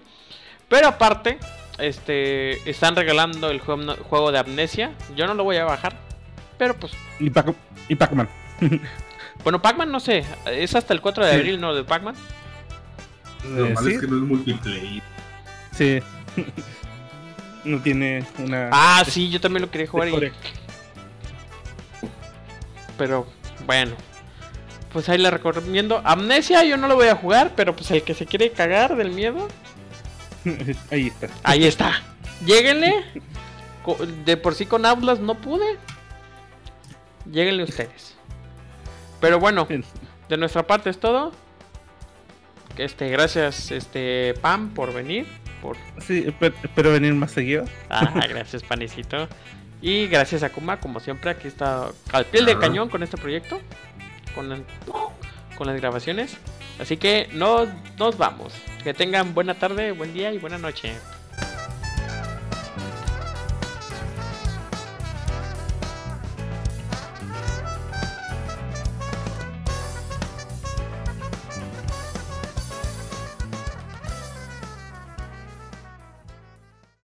Pero aparte, este, están regalando el juego, juego de Amnesia. Yo no lo voy a bajar. Pero pues, Y Pac- y Pac-Man. bueno, Pac-Man no sé. Es hasta el 4 de Sí. abril, ¿no? De Pac-Man. Lo Eh, malo sí, es que no es multiplayer. sí. no tiene una. Ah, sí, yo también lo quería jugar. y-. Pero bueno. Pues ahí le recomiendo. Amnesia yo no lo voy a jugar, pero pues el que se quiere cagar del miedo, Ahí está. ahí está. Lléguenle. De por sí con Aulas no pude. Lléguenle ustedes. Pero bueno, de nuestra parte es todo. Este, gracias, este, Pam, por venir. Por... Sí, espe- espero venir más seguido. Ah, gracias, Panecito. Y gracias a Kuma, como siempre, aquí está al pie del Ah. cañón con este proyecto. Con, con las grabaciones. Así que nos, nos vamos. Que tengan buena tarde, buen día y buena noche.